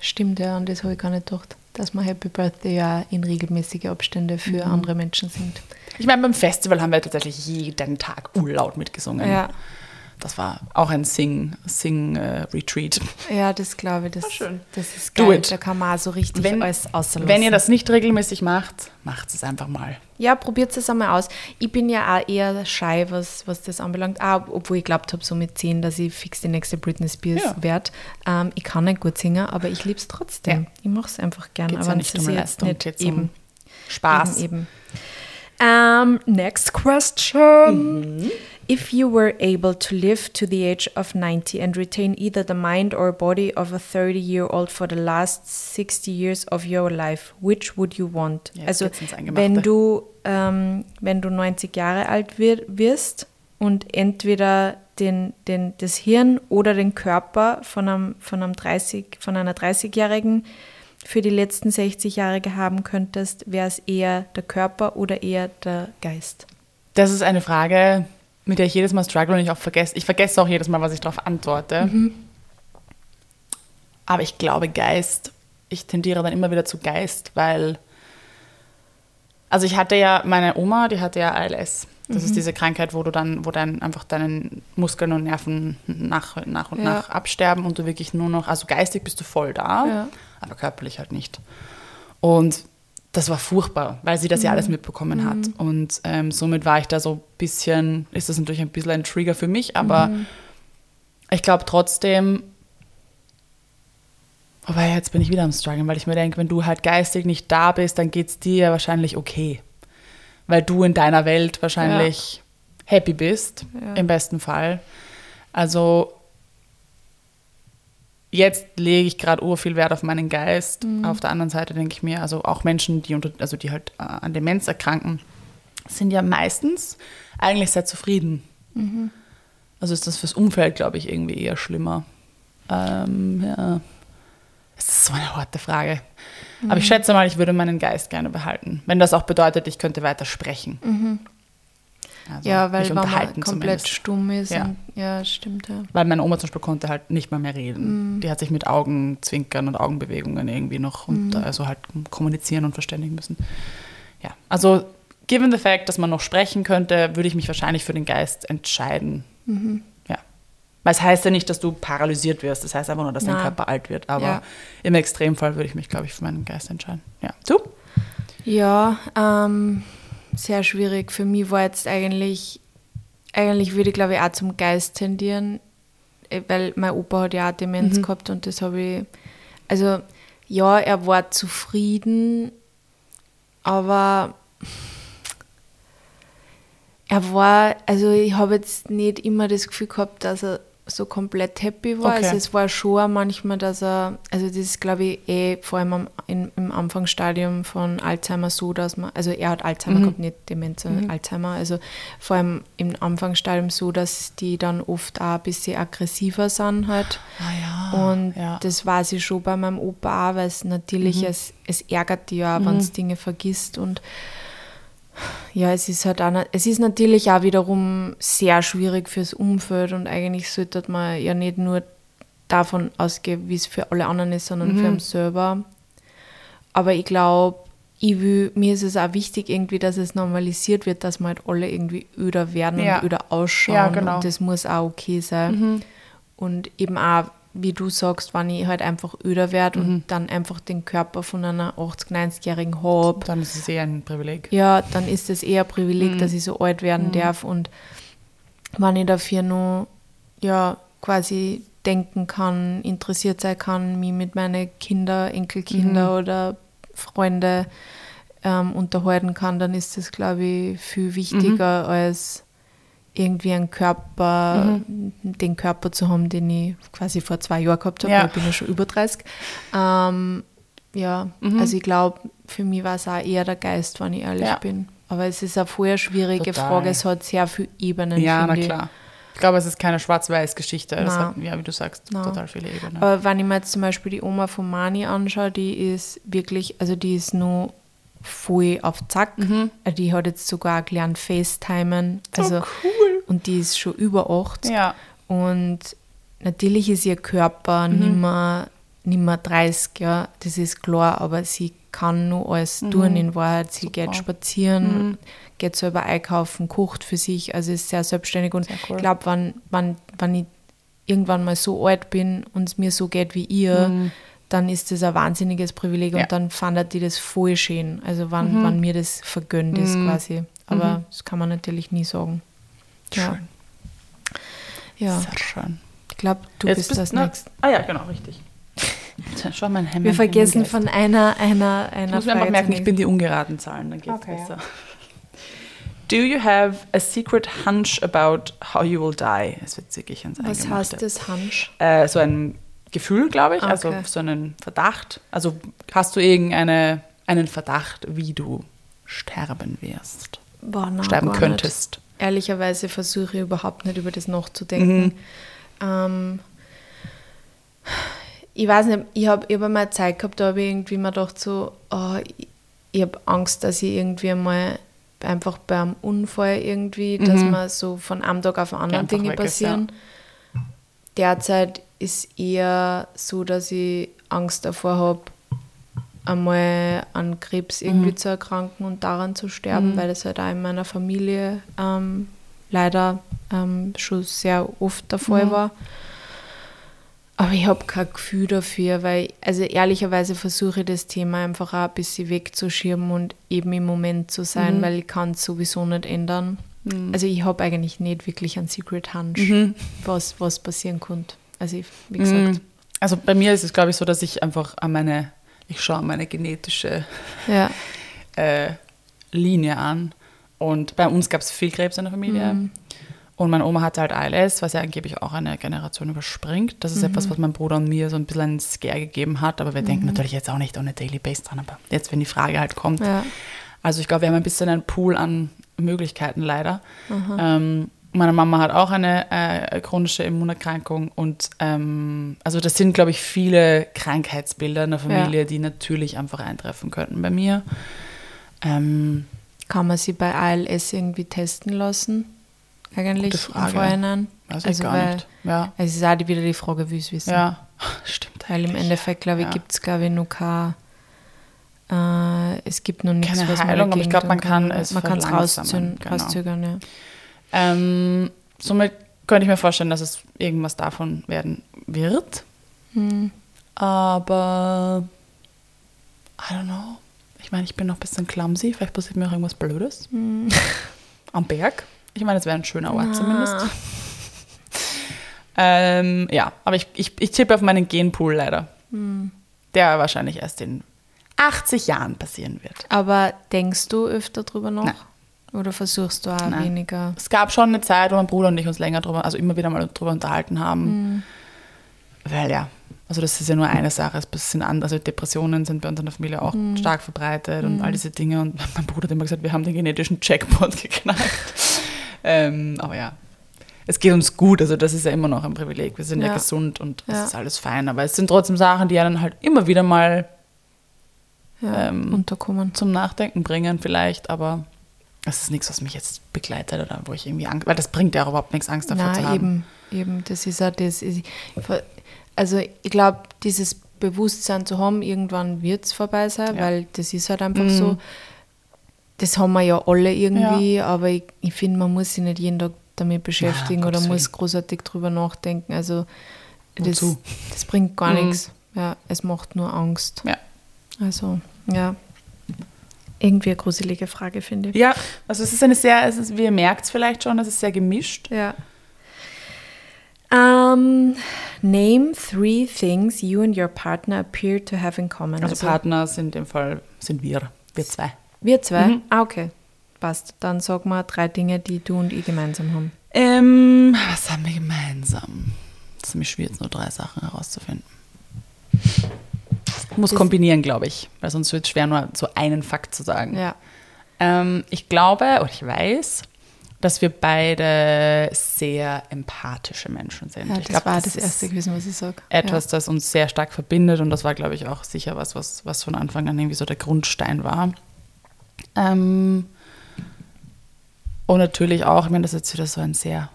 Speaker 1: Stimmt, ja, und das habe ich gar nicht gedacht, dass man Happy Birthday ja in regelmäßige Abstände für
Speaker 2: Mhm.
Speaker 1: andere Menschen singt.
Speaker 2: Ich meine, beim Festival haben wir tatsächlich jeden Tag urlaut mitgesungen.
Speaker 1: Ja,
Speaker 2: Das war auch ein Sing, Sing äh, Retreat.
Speaker 1: ja, das glaube ich, das,
Speaker 2: War schön.
Speaker 1: das ist
Speaker 2: Do
Speaker 1: geil.
Speaker 2: it.
Speaker 1: Da kann man auch so richtig
Speaker 2: Wenn,
Speaker 1: alles auslassen.
Speaker 2: wenn ihr das nicht regelmäßig macht, macht es einfach mal.
Speaker 1: Ja, probiert es einmal aus. Ich bin ja auch eher shy, was, was das anbelangt. Ah, obwohl ich glaubt habe, so mit 10, dass ich fix die nächste Britney Spears
Speaker 2: Ja.
Speaker 1: werde. Ähm, ich kann nicht gut singen, aber ich liebe es trotzdem.
Speaker 2: Ja.
Speaker 1: Ich mache es einfach gerne.
Speaker 2: Geht's
Speaker 1: aber
Speaker 2: ja nicht
Speaker 1: es ist
Speaker 2: um
Speaker 1: jetzt
Speaker 2: Leistung,
Speaker 1: nicht
Speaker 2: geht's um
Speaker 1: eben.
Speaker 2: Spaß.
Speaker 1: Eben, eben. Um, next question.
Speaker 2: Mhm.
Speaker 1: If you were able to live to the age of 90 and retain either the mind or body of a 30 year old for the last 60 years of your life, which would you want?
Speaker 2: Ja,
Speaker 1: also, wenn du, ähm, wenn du 90 Jahre alt wir, wirst und entweder den, den, das Hirn oder den Körper von, einem, von, einem 30, von einer 30-Jährigen für die letzten 60 Jahre haben könntest, wäre es eher der Körper oder eher der Geist?
Speaker 2: Das ist eine Frage, mit der ich jedes Mal struggle und ich auch vergesse. Ich vergesse auch jedes Mal, was ich darauf antworte.
Speaker 1: Mhm.
Speaker 2: Aber ich glaube Geist. Ich tendiere dann immer wieder zu Geist, weil. Also ich hatte ja, meine Oma, die hatte ja ALS. Das ist diese Krankheit, wo du dann, wo dann einfach deine Muskeln und Nerven nach, nach und
Speaker 1: Ja.
Speaker 2: nach absterben und du wirklich nur noch, also geistig bist du voll da,
Speaker 1: Ja.
Speaker 2: Aber körperlich halt nicht. Und das war furchtbar, weil sie das ja alles mitbekommen hat. Und ähm, somit war ich da so ein bisschen, ist das natürlich ein bisschen ein Trigger für mich, aber ich glaube trotzdem, wobei jetzt bin ich wieder am struggeln, weil ich mir denke, wenn du halt geistig nicht da bist, dann geht es dir ja wahrscheinlich okay. Weil du in deiner Welt wahrscheinlich happy bist,
Speaker 1: Ja.
Speaker 2: im besten Fall. Also jetzt lege ich gerade ur viel Wert auf meinen Geist. Auf der anderen Seite denke ich mir, also auch Menschen, die, unter, also die halt äh, an Demenz erkranken, sind ja meistens eigentlich sehr zufrieden. Also ist das fürs Umfeld, glaube ich, irgendwie eher schlimmer. Ähm, ja. Es ist so eine harte Frage. Aber ich schätze mal, ich würde meinen Geist gerne behalten. Wenn das auch bedeutet, ich könnte weiter sprechen. Also
Speaker 1: ja, weil man komplett
Speaker 2: zumindest.
Speaker 1: stumm ist.
Speaker 2: Ja.
Speaker 1: Und, ja, stimmt, ja.
Speaker 2: Weil meine Oma zum Beispiel konnte halt nicht mal mehr reden. Die hat sich mit Augenzwinkern und Augenbewegungen irgendwie noch und also halt kommunizieren und verständigen müssen. Ja, also given the fact, dass man noch sprechen könnte, würde ich mich wahrscheinlich für den Geist entscheiden. Ja. Weil es heißt ja nicht, dass du paralysiert wirst. Das heißt einfach nur, dass dein
Speaker 1: Nein.
Speaker 2: Körper alt wird. Aber
Speaker 1: Ja.
Speaker 2: im Extremfall würde ich mich, glaube ich, für meinen Geist entscheiden. Ja. Du?
Speaker 1: Ja, ähm, sehr schwierig. Für mich war jetzt eigentlich, eigentlich würde ich glaube ich auch zum Geist tendieren, äh, weil mein Opa hat ja auch Demenz gehabt und das habe ich, also ja, er war zufrieden, aber er war, also ich habe jetzt nicht immer das Gefühl gehabt, dass er so komplett happy war.
Speaker 2: Okay.
Speaker 1: Also es war schon manchmal, dass er, also das ist glaube ich eh vor allem am, in, im Anfangsstadium von Alzheimer so, dass man, also er hat Alzheimer gehabt, nicht Demenz, sondern Alzheimer, also vor allem im Anfangsstadium so, dass die dann oft auch ein bisschen aggressiver sind halt.
Speaker 2: Ah ja.
Speaker 1: Und
Speaker 2: ja.
Speaker 1: das weiß ich schon bei meinem Opa auch, weil es natürlich, es, es ärgert die ja, wenn es Dinge vergisst und ja, es ist halt auch, es ist natürlich auch wiederum sehr schwierig fürs Umfeld und eigentlich sollte man ja nicht nur davon ausgehen, wie es für alle anderen ist, sondern für einen selber. Aber ich glaube, ich will, mir ist es auch wichtig irgendwie, dass es normalisiert wird, dass wir halt alle irgendwie öder werden
Speaker 2: Ja.
Speaker 1: und öder ausschauen
Speaker 2: Ja, genau.
Speaker 1: und das muss auch okay sein. Und eben auch, wie du sagst, wenn ich halt einfach öder werde und dann einfach den Körper von einer 80-, 90-Jährigen habe,
Speaker 2: Dann ist es eher ein Privileg.
Speaker 1: ja, dann ist es eher ein Privileg,
Speaker 2: Mhm.
Speaker 1: dass ich so alt werden darf und wenn ich dafür nur ja quasi denken kann, interessiert sein kann, mich mit meinen Kinder, Enkelkinder
Speaker 2: Mhm.
Speaker 1: oder Freunde ähm, unterhalten kann, dann ist das, glaube ich, viel wichtiger
Speaker 2: Mhm.
Speaker 1: als irgendwie einen Körper, den Körper zu haben, den ich quasi vor zwei Jahren gehabt habe,
Speaker 2: Ja.
Speaker 1: ich bin ja schon über 30. Ähm, ja,
Speaker 2: Mhm.
Speaker 1: also ich glaube, für mich war es auch eher der Geist, wenn ich ehrlich
Speaker 2: Ja.
Speaker 1: bin. Aber es ist eine vorher schwierige
Speaker 2: Total.
Speaker 1: Frage, es hat sehr viele Ebenen.
Speaker 2: Ja, na
Speaker 1: ich.
Speaker 2: klar. Ich glaube, es ist keine Schwarz-Weiß-Geschichte. Das
Speaker 1: Na.
Speaker 2: hat, ja, wie du sagst,
Speaker 1: Na.
Speaker 2: total viele Ebenen.
Speaker 1: Aber wenn ich mir jetzt zum Beispiel die Oma von Mani anschaue, die ist wirklich, also die ist nur voll auf Zack.
Speaker 2: Mhm.
Speaker 1: Also Die hat jetzt sogar gelernt FaceTimen. Also,
Speaker 2: cool.
Speaker 1: Und die ist schon über 80.
Speaker 2: Ja.
Speaker 1: Und natürlich ist ihr Körper
Speaker 2: Mhm.
Speaker 1: nimmer, nimmer 30, ja, das ist klar, aber sie kann nur alles tun in Wahrheit. Sie
Speaker 2: Mhm. Super. Mhm.
Speaker 1: geht spazieren, geht selber einkaufen, kocht für sich, also ist sehr selbstständig. Und
Speaker 2: Sehr cool.
Speaker 1: ich glaube, wenn, wenn, wenn ich irgendwann mal so alt bin und es mir so geht wie ihr, dann ist das ein wahnsinniges Privileg
Speaker 2: Mhm. Ja. Mhm.
Speaker 1: und dann fandet die das voll schön. Also wenn, wenn mir das vergönnt ist quasi. Aber das kann man natürlich nie sagen. Ja.
Speaker 2: Schön.
Speaker 1: Ja,
Speaker 2: Sehr schön.
Speaker 1: ich glaube, du bist, das
Speaker 2: na-
Speaker 1: nächste.
Speaker 2: Ah ja, genau, richtig. Schau mein Hemd.
Speaker 1: Wir vergessen von einer, einer, einer
Speaker 2: Ich muss mir einfach merken, ich bin die ungeraden Zahlen, dann geht's
Speaker 1: Okay.
Speaker 2: besser. Do you have a secret hunch about how you will die? Es wird wirklich ans.
Speaker 1: Was heißt das, Hansch?
Speaker 2: Äh, so ein Gefühl, glaube ich, also
Speaker 1: Okay.
Speaker 2: so einen Verdacht. Also hast du irgendeinen einen Verdacht, wie du sterben wirst,
Speaker 1: Boah, nein,
Speaker 2: sterben
Speaker 1: gar nicht.
Speaker 2: könntest?
Speaker 1: Ehrlicherweise versuche ich überhaupt nicht über das nachzudenken.
Speaker 2: Mhm.
Speaker 1: Ähm, ich weiß nicht, ich habe hab einmal Zeit gehabt, da habe ich irgendwie mir gedacht, so, oh, ich, ich habe Angst, dass ich irgendwie mal einfach beim Unfall irgendwie, dass man so von einem Tag auf den anderen
Speaker 2: Einfach
Speaker 1: Dinge
Speaker 2: weg ist, ja.
Speaker 1: passieren. Derzeit ist eher so, dass ich Angst davor habe, einmal an Krebs irgendwie zu erkranken und daran zu sterben, weil das halt auch in meiner Familie ähm, leider ähm, schon sehr oft der Fall war. Aber ich habe kein Gefühl dafür, weil, also ehrlicherweise versuche ich das Thema einfach auch ein bisschen wegzuschieben und eben im Moment zu sein, weil ich kann es sowieso nicht ändern. Also ich habe eigentlich nicht wirklich einen Secret Hunch, was, was passieren könnte. Also ich, wie gesagt,
Speaker 2: Also bei mir ist es, glaube ich, so, dass ich einfach an meine, ich schaue meine genetische
Speaker 1: ja.
Speaker 2: äh, Linie an. Und bei uns gab es viel Krebs in der Familie.
Speaker 1: Mhm.
Speaker 2: Und meine Oma hatte halt ALS, was ja angeblich auch eine Generation überspringt. Das ist etwas,
Speaker 1: Mhm.
Speaker 2: was mein Bruder und mir so ein bisschen einen Scare gegeben hat. Aber wir denken natürlich jetzt auch nicht on a daily base dran. Aber jetzt, wenn die Frage halt kommt.
Speaker 1: Ja.
Speaker 2: Also ich glaube, wir haben ein bisschen einen Pool an Möglichkeiten leider. Ähm, meine Mama hat auch eine äh, chronische Immunerkrankung und ähm, also das sind, glaube ich, viele Krankheitsbilder in der Familie, die natürlich einfach eintreffen könnten bei mir. Ähm,
Speaker 1: Kann man sie bei ALS irgendwie testen lassen? Eigentlich
Speaker 2: Gute
Speaker 1: im
Speaker 2: Frage.
Speaker 1: Vorhinein?
Speaker 2: weiß ich gar
Speaker 1: weil,
Speaker 2: nicht. Ja,
Speaker 1: Es ist auch wieder die Frage, wie es wissen.
Speaker 2: ja. stimmt.
Speaker 1: Weil im. Endeffekt, glaube ich,
Speaker 2: Ja.
Speaker 1: gibt es, glaube ich, noch kein, äh, es gibt noch nichts,
Speaker 2: Keine
Speaker 1: was
Speaker 2: Heilung, aber ich glaube, man
Speaker 1: tun
Speaker 2: kann es
Speaker 1: Man kann es rauszögern,
Speaker 2: genau.
Speaker 1: rauszögern, ja.
Speaker 2: Ähm, somit könnte ich mir vorstellen, dass es irgendwas davon werden wird.
Speaker 1: Hm.
Speaker 2: Aber I don't know. Ich meine, ich bin noch ein bisschen clumsy. Vielleicht passiert mir auch irgendwas Blödes. Am Berg. Ich meine, es wäre ein schöner Ort zumindest.
Speaker 1: Ah.
Speaker 2: Ähm, ja, aber ich, ich, ich tippe auf meinen Genpool leider.
Speaker 1: Hm.
Speaker 2: Der wahrscheinlich erst in 80 Jahren passieren wird.
Speaker 1: Aber denkst du öfter drüber nach? Oder versuchst du auch
Speaker 2: Nein.
Speaker 1: weniger?
Speaker 2: Es gab schon eine Zeit, wo mein Bruder und ich uns länger drüber, also immer wieder mal drüber unterhalten haben. Weil ja, also das ist ja nur eine Sache. Es sind andere, also Depressionen sind bei uns in der Familie auch stark verbreitet und all diese Dinge. Und mein Bruder hat immer gesagt, wir haben den genetischen Jackpot geknackt. ähm, aber ja, es geht uns gut. Also das ist ja immer noch ein Privileg. Wir sind ja,
Speaker 1: Ja.
Speaker 2: gesund und es
Speaker 1: Ja.
Speaker 2: ist alles fein. Aber es sind trotzdem Sachen, die einen halt immer wieder mal
Speaker 1: Ja,
Speaker 2: Ähm,
Speaker 1: unterkommen.
Speaker 2: zum Nachdenken bringen vielleicht. Aber das ist nichts, was mich jetzt begleitet oder wo ich irgendwie Angst, weil das bringt ja auch überhaupt nichts, Angst davor zu
Speaker 1: Na,
Speaker 2: haben.
Speaker 1: eben, eben, das ist auch das. Ich- Also ich glaube, dieses Bewusstsein zu haben, irgendwann wird es vorbei sein,
Speaker 2: Ja.
Speaker 1: weil das ist halt einfach so. Das haben wir ja alle irgendwie, aber ich, ich finde, man muss sich nicht jeden Tag damit beschäftigen
Speaker 2: um
Speaker 1: oder muss großartig drüber nachdenken. Also das, das bringt gar
Speaker 2: Mhm.
Speaker 1: nichts. Ja, es macht nur Angst.
Speaker 2: Ja.
Speaker 1: Also, ja. Irgendwie eine gruselige Frage, finde ich.
Speaker 2: Ja, also es ist eine sehr, es ist, wie ihr merkt es vielleicht schon, es ist sehr gemischt.
Speaker 1: Ja. Um, name three things you and your partner appear to have in common.
Speaker 2: Also, Partner sind in dem Fall, sind wir, wir zwei.
Speaker 1: wir zwei?
Speaker 2: Mhm.
Speaker 1: Ah, okay. Passt. Dann sag mal drei Dinge, die du und ich gemeinsam haben.
Speaker 2: Ähm, was haben wir gemeinsam? Es ist mir schwer, jetzt nur drei Sachen herauszufinden. Ich muss kombinieren, glaube ich, weil sonst wird es schwer, nur so einen Fakt zu sagen.
Speaker 1: Ja.
Speaker 2: Ähm, ich glaube, oder ich weiß, dass wir beide sehr empathische Menschen sind.
Speaker 1: ja das
Speaker 2: glaube,
Speaker 1: war
Speaker 2: das
Speaker 1: das erste gewesen, was ich sage.
Speaker 2: etwas, das uns sehr stark verbindet und das war, glaube ich, auch sicher was, was, was von Anfang an irgendwie so der Grundstein war. Ähm, und natürlich auch, ich meine, das ist jetzt wieder so ein sehr,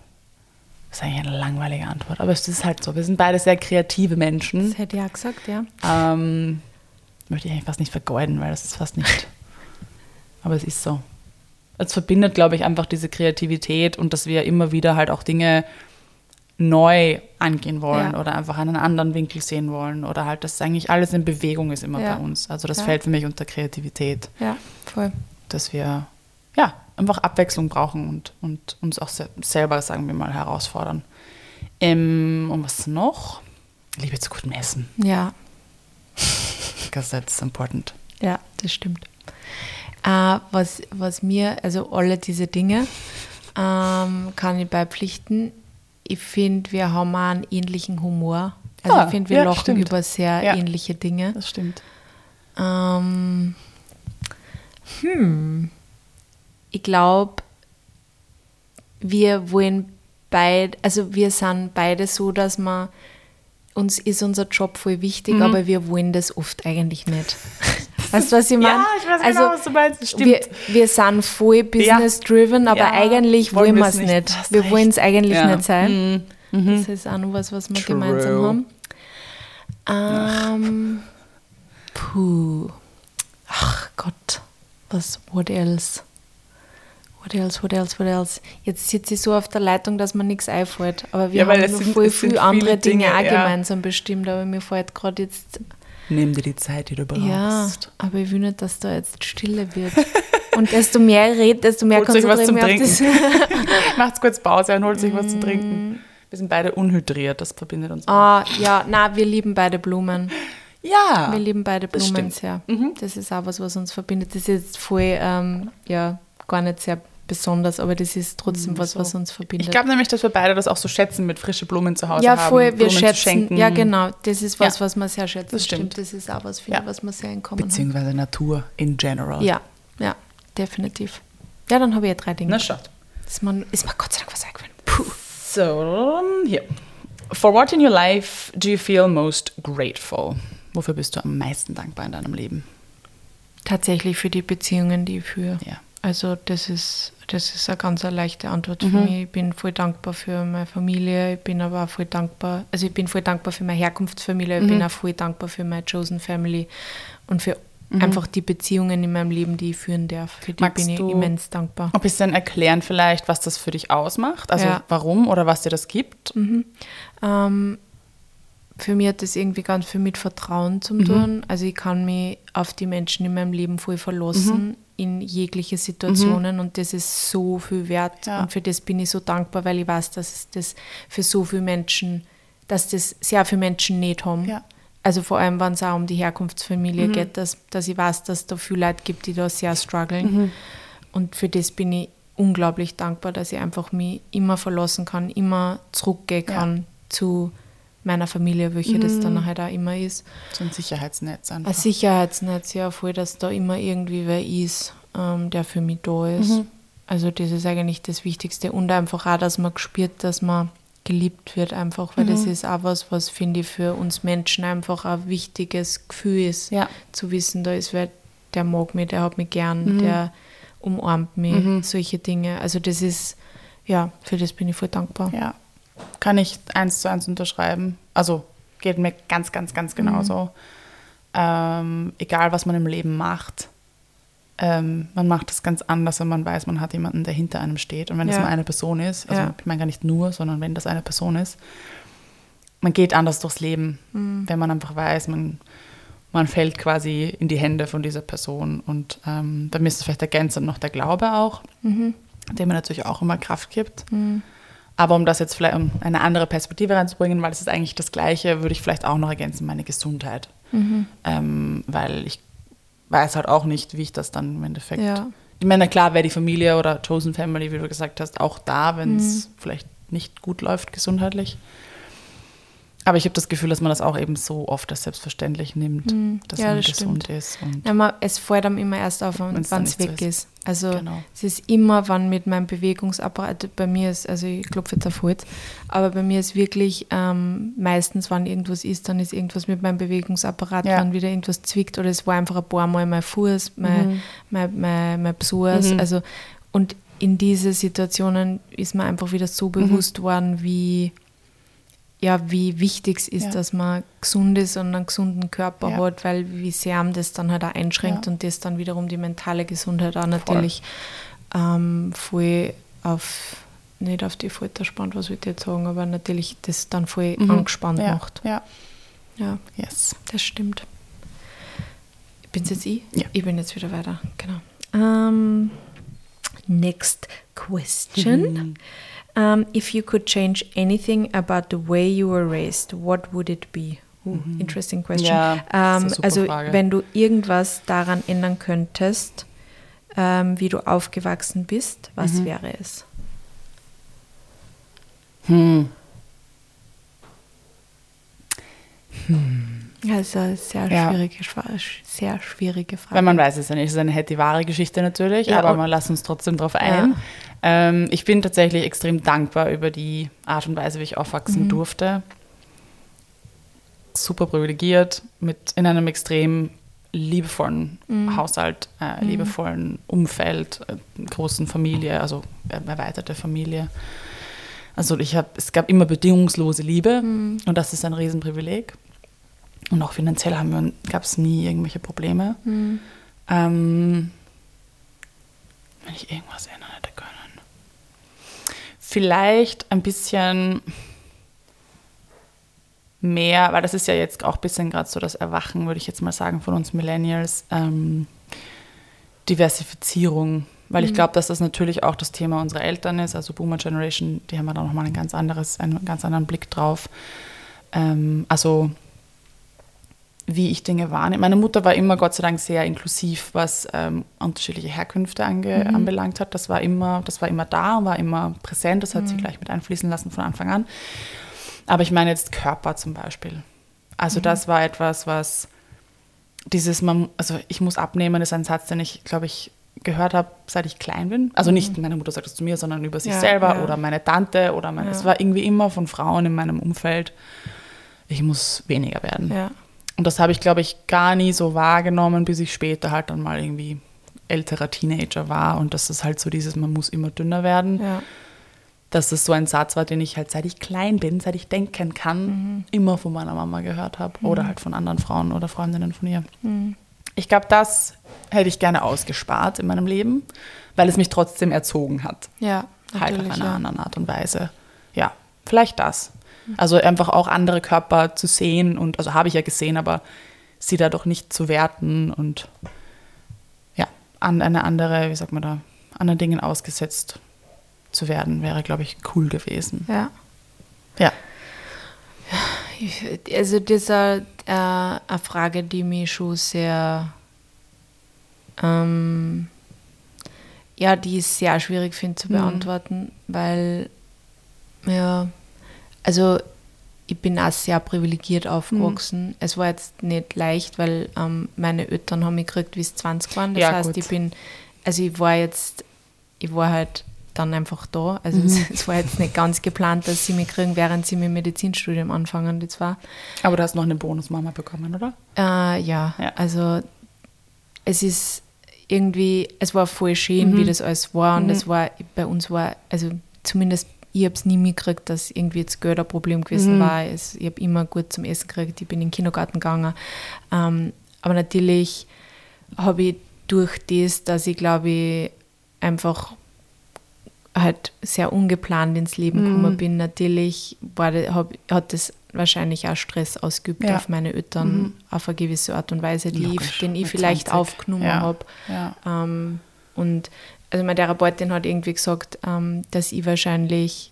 Speaker 2: das ist eigentlich eine langweilige Antwort, aber es ist halt so, wir sind beide sehr kreative
Speaker 1: Ja.
Speaker 2: Menschen.
Speaker 1: Das hätte ich auch gesagt, ja.
Speaker 2: Ähm, möchte ich eigentlich fast nicht vergeuden, weil das ist fast nicht. Aber es ist so. Es verbindet, glaube ich, einfach diese Kreativität und dass wir immer wieder halt auch Dinge neu angehen wollen
Speaker 1: Ja.
Speaker 2: oder einfach einen anderen Winkel sehen wollen oder halt, dass eigentlich alles in Bewegung ist immer
Speaker 1: Ja.
Speaker 2: bei uns. Also das
Speaker 1: Ja.
Speaker 2: fällt für mich unter Kreativität,
Speaker 1: Ja, voll.
Speaker 2: dass wir ja einfach Abwechslung brauchen und, und uns auch se selber, sagen wir mal, herausfordern. Ähm, und was noch? Liebe zu gutem Essen.
Speaker 1: Ja,
Speaker 2: Because that's important.
Speaker 1: ja, das stimmt. Äh, was, was mir, also alle diese Dinge, ähm, kann ich beipflichten. Ich finde, wir haben auch einen ähnlichen Humor. Also
Speaker 2: Ja,
Speaker 1: ich finde, wir
Speaker 2: ja,
Speaker 1: lachen
Speaker 2: stimmt.
Speaker 1: über sehr
Speaker 2: Ja.
Speaker 1: ähnliche Dinge.
Speaker 2: Das stimmt.
Speaker 1: Ähm, hm. Ich glaube, wir wollen beide, also wir sind beide so, dass wir uns ist unser Job voll wichtig,
Speaker 2: Mhm.
Speaker 1: aber wir wollen das oft eigentlich nicht. weißt du, was ich meine?
Speaker 2: Ja, ich weiß genau, was du meinst. Stimmt.
Speaker 1: Wir, wir sind voll business-driven, aber
Speaker 2: Ja,
Speaker 1: eigentlich
Speaker 2: wollen
Speaker 1: wollen wir es
Speaker 2: nicht.
Speaker 1: nicht. Wir wollen es eigentlich
Speaker 2: Ja. Mhm.
Speaker 1: nicht sein. Das ist auch noch was, was wir
Speaker 2: True.
Speaker 1: gemeinsam haben. Ähm, puh. Ach Gott. Was, what else? What else, what else, what else? Jetzt sitze ich so auf der Leitung, dass mir nichts einfällt. Aber wir
Speaker 2: Ja,
Speaker 1: haben noch
Speaker 2: sind-
Speaker 1: voll viele andere Dinge,
Speaker 2: Dinge,
Speaker 1: auch
Speaker 2: ja.
Speaker 1: gemeinsam bestimmt, aber mir fällt gerade jetzt
Speaker 2: Nimm dir die Zeit, die du brauchst.
Speaker 1: ja, aber ich will nicht, dass da jetzt Stille wird. Und desto mehr ich rede, desto mehr
Speaker 2: Holt euch was zum
Speaker 1: das.
Speaker 2: Macht's kurz Pause und holt sich was zu trinken. Wir sind beide unhydriert, das verbindet uns.
Speaker 1: Ah, ja, na, wir lieben beide Blumen.
Speaker 2: Ja.
Speaker 1: Wir lieben beide
Speaker 2: das
Speaker 1: Blumen.
Speaker 2: Mhm.
Speaker 1: sehr. Das ist auch was, was uns verbindet. Das ist jetzt voll, ähm, ja, gar nicht sehr besonders, aber das ist trotzdem was, was uns verbindet.
Speaker 2: Mhm, Ich glaube nämlich, dass wir beide das auch so schätzen, mit frische Blumen zu Hause
Speaker 1: ja,
Speaker 2: haben.
Speaker 1: voll, wir schätzen.
Speaker 2: schenken.
Speaker 1: Ja, genau. Das ist was,
Speaker 2: Ja.
Speaker 1: was wir sehr schätzen.
Speaker 2: Das stimmt.
Speaker 1: Das ist auch was, finde
Speaker 2: Ja.
Speaker 1: was wir sehr in Common.
Speaker 2: Beziehungsweise Natur in general.
Speaker 1: Ja, ja, definitiv. Ja, dann habe ich ja drei Dinge.
Speaker 2: Na schaut.
Speaker 1: Ist mir, ist mir Gott sei Dank was eingefallen. Puh.
Speaker 2: So, hier. For what in your life do you feel most grateful? Wofür bist du am meisten dankbar in deinem Leben?
Speaker 1: Tatsächlich für die Beziehungen, die ich führe.
Speaker 2: Ja.
Speaker 1: Also das ist, das ist eine ganz eine leichte Antwort
Speaker 2: Mhm.
Speaker 1: für mich. Ich bin voll dankbar für meine Familie, ich bin aber auch voll dankbar, also ich bin voll dankbar für meine Herkunftsfamilie,
Speaker 2: Mhm.
Speaker 1: ich bin auch voll dankbar für meine Chosen Family und für
Speaker 2: Mhm.
Speaker 1: einfach die Beziehungen in meinem Leben, die ich führen darf. Für die
Speaker 2: Magst
Speaker 1: bin ich immens dankbar.
Speaker 2: Ein bisschen erklären vielleicht, was das für dich ausmacht? Also
Speaker 1: Ja.
Speaker 2: warum oder was dir das gibt?
Speaker 1: Ähm, für mich hat das irgendwie ganz viel mit Vertrauen zu
Speaker 2: Mhm.
Speaker 1: tun. Also ich kann mich auf die Menschen in meinem Leben voll verlassen
Speaker 2: Mhm.
Speaker 1: In jegliche Situationen und das ist so viel wert
Speaker 2: Ja.
Speaker 1: und für das bin ich so dankbar, weil ich weiß, dass es das für so viele Menschen, dass das sehr viele Menschen nicht haben.
Speaker 2: Ja.
Speaker 1: Also vor allem, wenn es auch um die Herkunftsfamilie
Speaker 2: Mhm.
Speaker 1: geht, dass, dass ich weiß, dass da viele Leute gibt, die da sehr strugglen.
Speaker 2: Mhm.
Speaker 1: Und für das bin ich unglaublich dankbar, dass ich einfach mich immer verlassen kann, immer zurückgehen
Speaker 2: Ja.
Speaker 1: kann zu meiner Familie, welche das dann halt auch immer ist.
Speaker 2: So ein Sicherheitsnetz einfach.
Speaker 1: Ein Sicherheitsnetz, ja, voll, dass da immer irgendwie wer ist, ähm, der für mich da ist.
Speaker 2: Mhm.
Speaker 1: Also das ist eigentlich das Wichtigste. Und einfach auch, dass man spürt, dass man geliebt wird einfach, weil
Speaker 2: Mhm.
Speaker 1: das ist auch was, was finde ich für uns Menschen einfach ein wichtiges Gefühl ist,
Speaker 2: Ja.
Speaker 1: zu wissen, da ist wer, der mag mich, der hat mich
Speaker 2: Mhm.
Speaker 1: gern, der umarmt mich, solche Dinge. Also das ist, ja, für das bin ich voll dankbar.
Speaker 2: Ja, kann ich eins zu eins unterschreiben. Also geht mir ganz, ganz, ganz genauso. Ähm, egal, was man im Leben macht, ähm, man macht es ganz anders, wenn man weiß, man hat jemanden, der hinter einem steht. Und wenn es
Speaker 1: Ja.
Speaker 2: nur eine Person ist, also
Speaker 1: Ja.
Speaker 2: ich meine gar nicht nur, sondern wenn das eine Person ist, man geht anders durchs Leben,
Speaker 1: Mhm.
Speaker 2: wenn man einfach weiß, man, man fällt quasi in die Hände von dieser Person. Und ähm, bei mir ist es vielleicht ergänzend noch der Glaube auch,
Speaker 1: Mhm.
Speaker 2: der mir natürlich auch immer Kraft gibt. Aber um das jetzt vielleicht um eine andere Perspektive reinzubringen, weil es ist eigentlich das Gleiche, würde ich vielleicht auch noch ergänzen, meine Gesundheit.
Speaker 1: Mhm.
Speaker 2: Ähm, weil ich weiß halt auch nicht, wie ich das dann im Endeffekt.
Speaker 1: Ja.
Speaker 2: Ich meine, klar wäre die Familie oder Chosen Family, wie du gesagt hast, auch da, wenn es
Speaker 1: Mhm.
Speaker 2: vielleicht nicht gut läuft gesundheitlich. Aber ich habe das Gefühl, dass man das auch eben so oft als selbstverständlich nimmt, dass
Speaker 1: Mhm. Ja,
Speaker 2: man
Speaker 1: das
Speaker 2: gesund
Speaker 1: stimmt.
Speaker 2: ist. Und
Speaker 1: Ja, man, es fällt einem immer erst auf, wenn es
Speaker 2: nicht so
Speaker 1: weg
Speaker 2: ist.
Speaker 1: ist. Also
Speaker 2: Genau.
Speaker 1: es ist immer, wann mit meinem Bewegungsapparat, bei mir ist, also ich klopfe jetzt auf Holz, aber bei mir ist wirklich ähm, meistens, wenn irgendwas ist, dann ist irgendwas mit meinem Bewegungsapparat,
Speaker 2: Ja.
Speaker 1: wenn wieder irgendwas zwickt oder es war einfach ein paar Mal mein Fuß, mein,
Speaker 2: Mhm.
Speaker 1: mein, mein, mein Psoas, also und in diese Situationen ist mir einfach wieder
Speaker 2: Mhm.
Speaker 1: so bewusst worden, wie ja, wie wichtig es ist,
Speaker 2: Ja.
Speaker 1: dass man gesund ist und einen gesunden Körper
Speaker 2: Ja.
Speaker 1: hat, weil wie sehr einem das dann halt auch einschränkt
Speaker 2: Ja.
Speaker 1: und das dann wiederum die mentale Gesundheit auch natürlich ähm, voll auf, nicht auf die Folter spannt, was will ich jetzt sagen, aber natürlich das dann voll angespannt
Speaker 2: Mhm. ja,
Speaker 1: macht.
Speaker 2: ja,
Speaker 1: Ja,
Speaker 2: yes.
Speaker 1: das stimmt. Bin's jetzt ich?
Speaker 2: Ja.
Speaker 1: Ich bin jetzt wieder weiter, genau. Ähm, next question. Um, if you could change anything about the way you were raised, what would it be? Uh, Interesting question.
Speaker 2: Ja, super
Speaker 1: also
Speaker 2: Frage.
Speaker 1: wenn du irgendwas daran ändern könntest, ähm, wie du aufgewachsen bist, was
Speaker 2: Mhm.
Speaker 1: wäre es?
Speaker 2: Hm.
Speaker 1: Ja, das ist eine sehr
Speaker 2: Ja.
Speaker 1: schwierige, Fra- sehr schwierige Frage.
Speaker 2: Weil man weiß es ja nicht. Es ist eine hätte wahre Geschichte natürlich,
Speaker 1: Ja,
Speaker 2: aber man lässt uns trotzdem darauf ein. Ähm, ich bin tatsächlich extrem dankbar über die Art und Weise, wie ich aufwachsen durfte. super privilegiert, mit in einem extrem liebevollen
Speaker 1: Mhm.
Speaker 2: Haushalt, äh, liebevollen Umfeld, äh, großen Familie, also äh, erweiterte Familie. Also ich habe, es gab immer bedingungslose Liebe
Speaker 1: Mhm.
Speaker 2: und das ist ein Riesenprivileg. Und auch finanziell haben wir, gab es nie irgendwelche Probleme.
Speaker 1: Mhm.
Speaker 2: Ähm, wenn ich irgendwas ändern hätte können. Vielleicht ein bisschen mehr, weil das ist ja jetzt auch ein bisschen gerade so das Erwachen, würde ich jetzt mal sagen, von uns Millennials. Ähm, Diversifizierung, weil ich glaube, dass das natürlich auch das Thema unserer Eltern ist, also Boomer Generation, die haben ja da nochmal ein ganz anderes, einen ganz anderen Blick drauf. Ähm, also wie ich Dinge wahrnehme. Meine Mutter war immer Gott sei Dank sehr inklusiv, was ähm, unterschiedliche Herkünfte ange
Speaker 1: Mhm.
Speaker 2: anbelangt hat. Das war immer, das war immer da und war immer präsent. Das hat
Speaker 1: Mhm.
Speaker 2: sie gleich mit einfließen lassen von Anfang an. Aber ich meine jetzt Körper zum Beispiel. Also
Speaker 1: Mhm.
Speaker 2: das war etwas, was dieses, man, also ich muss abnehmen, ist ein Satz, den ich, glaube ich, gehört habe, seit ich klein bin. Also nicht meine Mutter sagt das zu mir, sondern über sich
Speaker 1: Mhm. Ja,
Speaker 2: selber
Speaker 1: ja.
Speaker 2: oder meine Tante oder meine,
Speaker 1: Ja.
Speaker 2: es war irgendwie immer von Frauen in meinem Umfeld. Ich muss weniger werden.
Speaker 1: Ja.
Speaker 2: Und das habe ich, glaube ich, gar nie so wahrgenommen, bis ich später halt dann mal irgendwie älterer Teenager war. Und das ist halt so dieses, man muss immer dünner werden.
Speaker 1: Ja.
Speaker 2: Dass das so ein Satz war, den ich halt seit ich klein bin, seit ich denken kann, immer von meiner Mama gehört habe. Oder halt von anderen Frauen oder Freundinnen von ihr.
Speaker 1: Mhm.
Speaker 2: Ich glaube, das hätte ich gerne ausgespart in meinem Leben, weil es mich trotzdem erzogen hat.
Speaker 1: Ja,
Speaker 2: Halt auf einer
Speaker 1: ja.
Speaker 2: anderen Art und Weise. Ja, vielleicht das. Also einfach auch andere Körper zu sehen und, also habe ich ja gesehen, aber sie dadurch nicht zu werten und ja, an eine andere, wie sagt man da, anderen Dingen ausgesetzt zu werden, wäre, glaube ich, cool gewesen.
Speaker 1: Ja.
Speaker 2: Ja.
Speaker 1: Also das ist eine, äh, eine Frage, die mich schon sehr, ähm, ja, die ich sehr schwierig finde zu
Speaker 2: Mhm.
Speaker 1: beantworten, weil, ja, also ich bin auch sehr privilegiert aufgewachsen. Es war jetzt nicht leicht, weil ähm, meine Eltern haben mich gekriegt, wie sie 20 waren. Das
Speaker 2: Ja,
Speaker 1: heißt,
Speaker 2: gut.
Speaker 1: ich bin, also ich war jetzt, ich war halt dann einfach da. Also
Speaker 2: Mhm.
Speaker 1: es, es war jetzt nicht ganz geplant, dass sie mich kriegen, während sie mit dem Medizinstudium anfangen, die zwei.
Speaker 2: Aber du hast noch eine Bonusmama bekommen, oder?
Speaker 1: Äh, ja,
Speaker 2: Ja.
Speaker 1: also es ist irgendwie, es war voll schön,
Speaker 2: Mhm.
Speaker 1: wie das alles war und
Speaker 2: Mhm.
Speaker 1: es war, bei uns war, also zumindest ich habe es nie mitgekriegt, dass irgendwie jetzt Geld ein Problem gewesen
Speaker 2: Mhm.
Speaker 1: war. Es, ich habe immer gut zum Essen gekriegt, ich bin in den Kindergarten gegangen. Ähm, aber natürlich habe ich durch das, dass ich glaube ich einfach halt sehr ungeplant ins Leben
Speaker 2: Mhm.
Speaker 1: gekommen bin, natürlich war, hab, hat das wahrscheinlich auch Stress ausgeübt
Speaker 2: Ja.
Speaker 1: auf meine Eltern
Speaker 2: Mhm.
Speaker 1: auf eine gewisse Art und Weise, die
Speaker 2: Logisch,
Speaker 1: ich, den ich vielleicht
Speaker 2: 20.
Speaker 1: aufgenommen
Speaker 2: Ja.
Speaker 1: habe.
Speaker 2: Ja.
Speaker 1: Ähm, und also meine Therapeutin hat irgendwie gesagt, ähm, dass ich wahrscheinlich,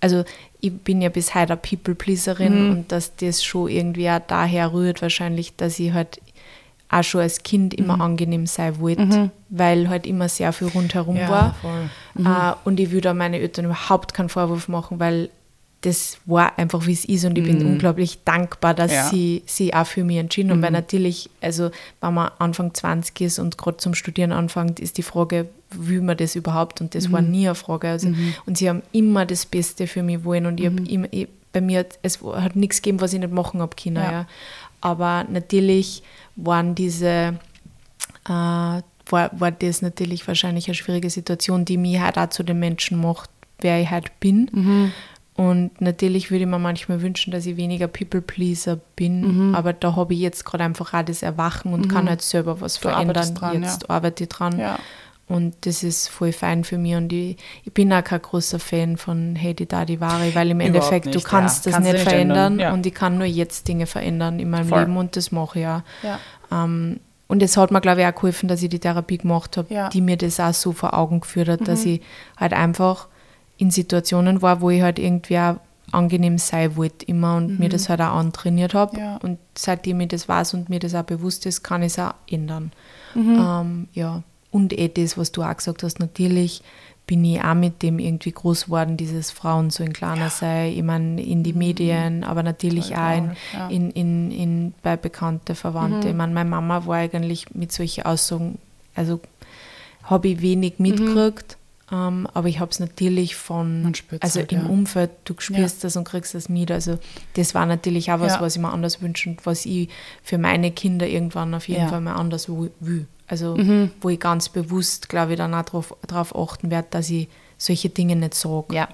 Speaker 1: also ich bin ja bis heute eine People-Pleaserin
Speaker 2: Mhm.
Speaker 1: und dass das schon irgendwie auch daher rührt wahrscheinlich, dass ich halt auch schon als Kind immer angenehm sein wollte,
Speaker 2: Mhm.
Speaker 1: weil halt immer sehr viel rundherum
Speaker 2: Ja,
Speaker 1: war. Äh, und ich würde meinen Eltern überhaupt keinen Vorwurf machen, weil das war einfach, wie es ist. Und ich bin
Speaker 2: Mhm.
Speaker 1: unglaublich dankbar, dass
Speaker 2: Ja.
Speaker 1: sie sich auch für mich entschieden haben. Weil
Speaker 2: Mhm.
Speaker 1: natürlich, also wenn man Anfang 20 ist und gerade zum Studieren anfängt, ist die Frage, will man das überhaupt? Und das war
Speaker 2: Mhm.
Speaker 1: nie eine Frage. Also, Und sie haben immer das Beste für mich wollen. Und ich
Speaker 2: Mhm.
Speaker 1: hab immer, ich, bei mir hat es hat nichts gegeben, was ich nicht machen habe können.
Speaker 2: Ja.
Speaker 1: Ja. Aber natürlich waren diese äh, war, war das natürlich wahrscheinlich eine schwierige Situation, die mich halt auch zu dem Menschen macht, wer ich halt bin.
Speaker 2: Mhm.
Speaker 1: Und natürlich würde ich mir manchmal wünschen, dass ich weniger People-Pleaser bin,
Speaker 2: Mhm.
Speaker 1: aber da habe ich jetzt gerade einfach auch das Erwachen und kann halt selber was
Speaker 2: Du
Speaker 1: verändern.
Speaker 2: dran,
Speaker 1: jetzt
Speaker 2: ja.
Speaker 1: arbeite ich dran.
Speaker 2: Ja.
Speaker 1: Und das ist voll fein für mich. Und ich, ich bin auch kein großer Fan von Hey, die da, die Ware, weil im
Speaker 2: Überhaupt
Speaker 1: Endeffekt, du
Speaker 2: nicht,
Speaker 1: kannst
Speaker 2: ja.
Speaker 1: das
Speaker 2: Kannst du
Speaker 1: nicht
Speaker 2: nicht ändern,
Speaker 1: verändern
Speaker 2: ja.
Speaker 1: und ich kann nur jetzt Dinge verändern in meinem
Speaker 2: Voll.
Speaker 1: Leben und das mache ich auch.
Speaker 2: Ja.
Speaker 1: Ähm, und es hat mir, glaube ich, auch geholfen, dass ich die Therapie gemacht habe,
Speaker 2: Ja.
Speaker 1: die mir das auch so vor Augen geführt hat, dass ich halt einfach in Situationen war, wo ich halt irgendwie auch angenehm sein wollte immer und mir das halt auch antrainiert habe.
Speaker 2: Ja.
Speaker 1: Und seitdem ich das weiß und mir das auch bewusst ist, kann ich es auch ändern.
Speaker 2: Mhm.
Speaker 1: Ähm, ja. Und eh das, was du auch gesagt hast, natürlich bin ich auch mit dem irgendwie groß geworden, dieses Frauen so in kleiner sei, ich meine, in die Medien, aber natürlich
Speaker 2: Voll
Speaker 1: auch in,
Speaker 2: ja.
Speaker 1: in, in, in, bei Bekannte, Verwandte. Ich meine, meine Mama war eigentlich mit solchen Aussagen, also habe ich wenig mitgekriegt, Ähm, aber ich habe es natürlich von, also
Speaker 2: halt,
Speaker 1: im
Speaker 2: ja.
Speaker 1: Umfeld, du spürst das und kriegst das mit. Also das war natürlich auch was,
Speaker 2: Ja.
Speaker 1: was ich mir anders wünsche und was ich für meine Kinder irgendwann auf jeden
Speaker 2: Ja. Mhm.
Speaker 1: Fall mal anders will. Also wo ich ganz bewusst, glaube ich, dann auch darauf drauf achten werde, dass ich solche Dinge nicht sage.
Speaker 2: Ja.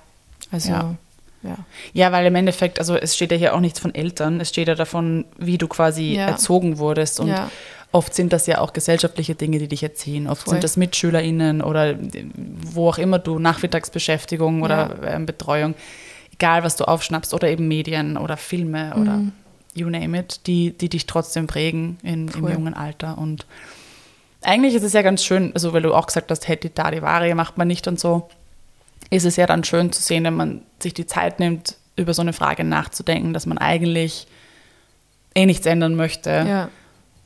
Speaker 1: Also,
Speaker 2: Ja.
Speaker 1: Ja.
Speaker 2: Ja, weil im Endeffekt, also es steht ja hier auch nichts von Eltern, es steht ja davon, wie du quasi
Speaker 1: Ja.
Speaker 2: erzogen wurdest. Und
Speaker 1: Ja.
Speaker 2: oft sind das ja auch gesellschaftliche Dinge, die dich erziehen. Oft
Speaker 1: Voll.
Speaker 2: sind das MitschülerInnen oder wo auch immer du, Nachmittagsbeschäftigung oder ähm, Betreuung, egal was du aufschnappst, oder eben Medien oder Filme oder
Speaker 1: Mhm.
Speaker 2: you name it, die, die dich trotzdem prägen in, im jungen Alter. Und eigentlich ist es ja ganz schön, also weil du auch gesagt hast, hey, die Dadivari macht man nicht und so ist es ja dann schön zu sehen, wenn man sich die Zeit nimmt, über so eine Frage nachzudenken, dass man eigentlich eh nichts ändern möchte,
Speaker 1: ja.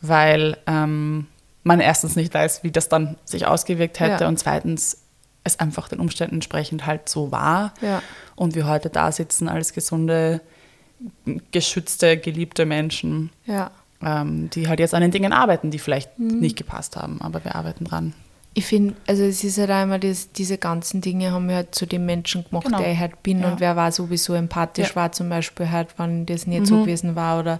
Speaker 2: weil ähm, man erstens nicht weiß, wie das dann sich ausgewirkt hätte
Speaker 1: Ja.
Speaker 2: und zweitens es einfach den Umständen entsprechend halt so war
Speaker 1: Ja.
Speaker 2: und wir heute da sitzen als gesunde, geschützte, geliebte Menschen, ähm, die halt jetzt an den Dingen arbeiten, die vielleicht
Speaker 1: Mhm.
Speaker 2: nicht gepasst haben, aber wir arbeiten dran.
Speaker 1: Ich finde, also es ist halt immer, das, diese ganzen Dinge haben mich halt zu dem Menschen gemacht,
Speaker 2: Genau.
Speaker 1: der ich halt bin
Speaker 2: Ja.
Speaker 1: und wer war sowieso empathisch
Speaker 2: Ja. Mhm.
Speaker 1: war zum Beispiel halt, wenn das nicht so gewesen war oder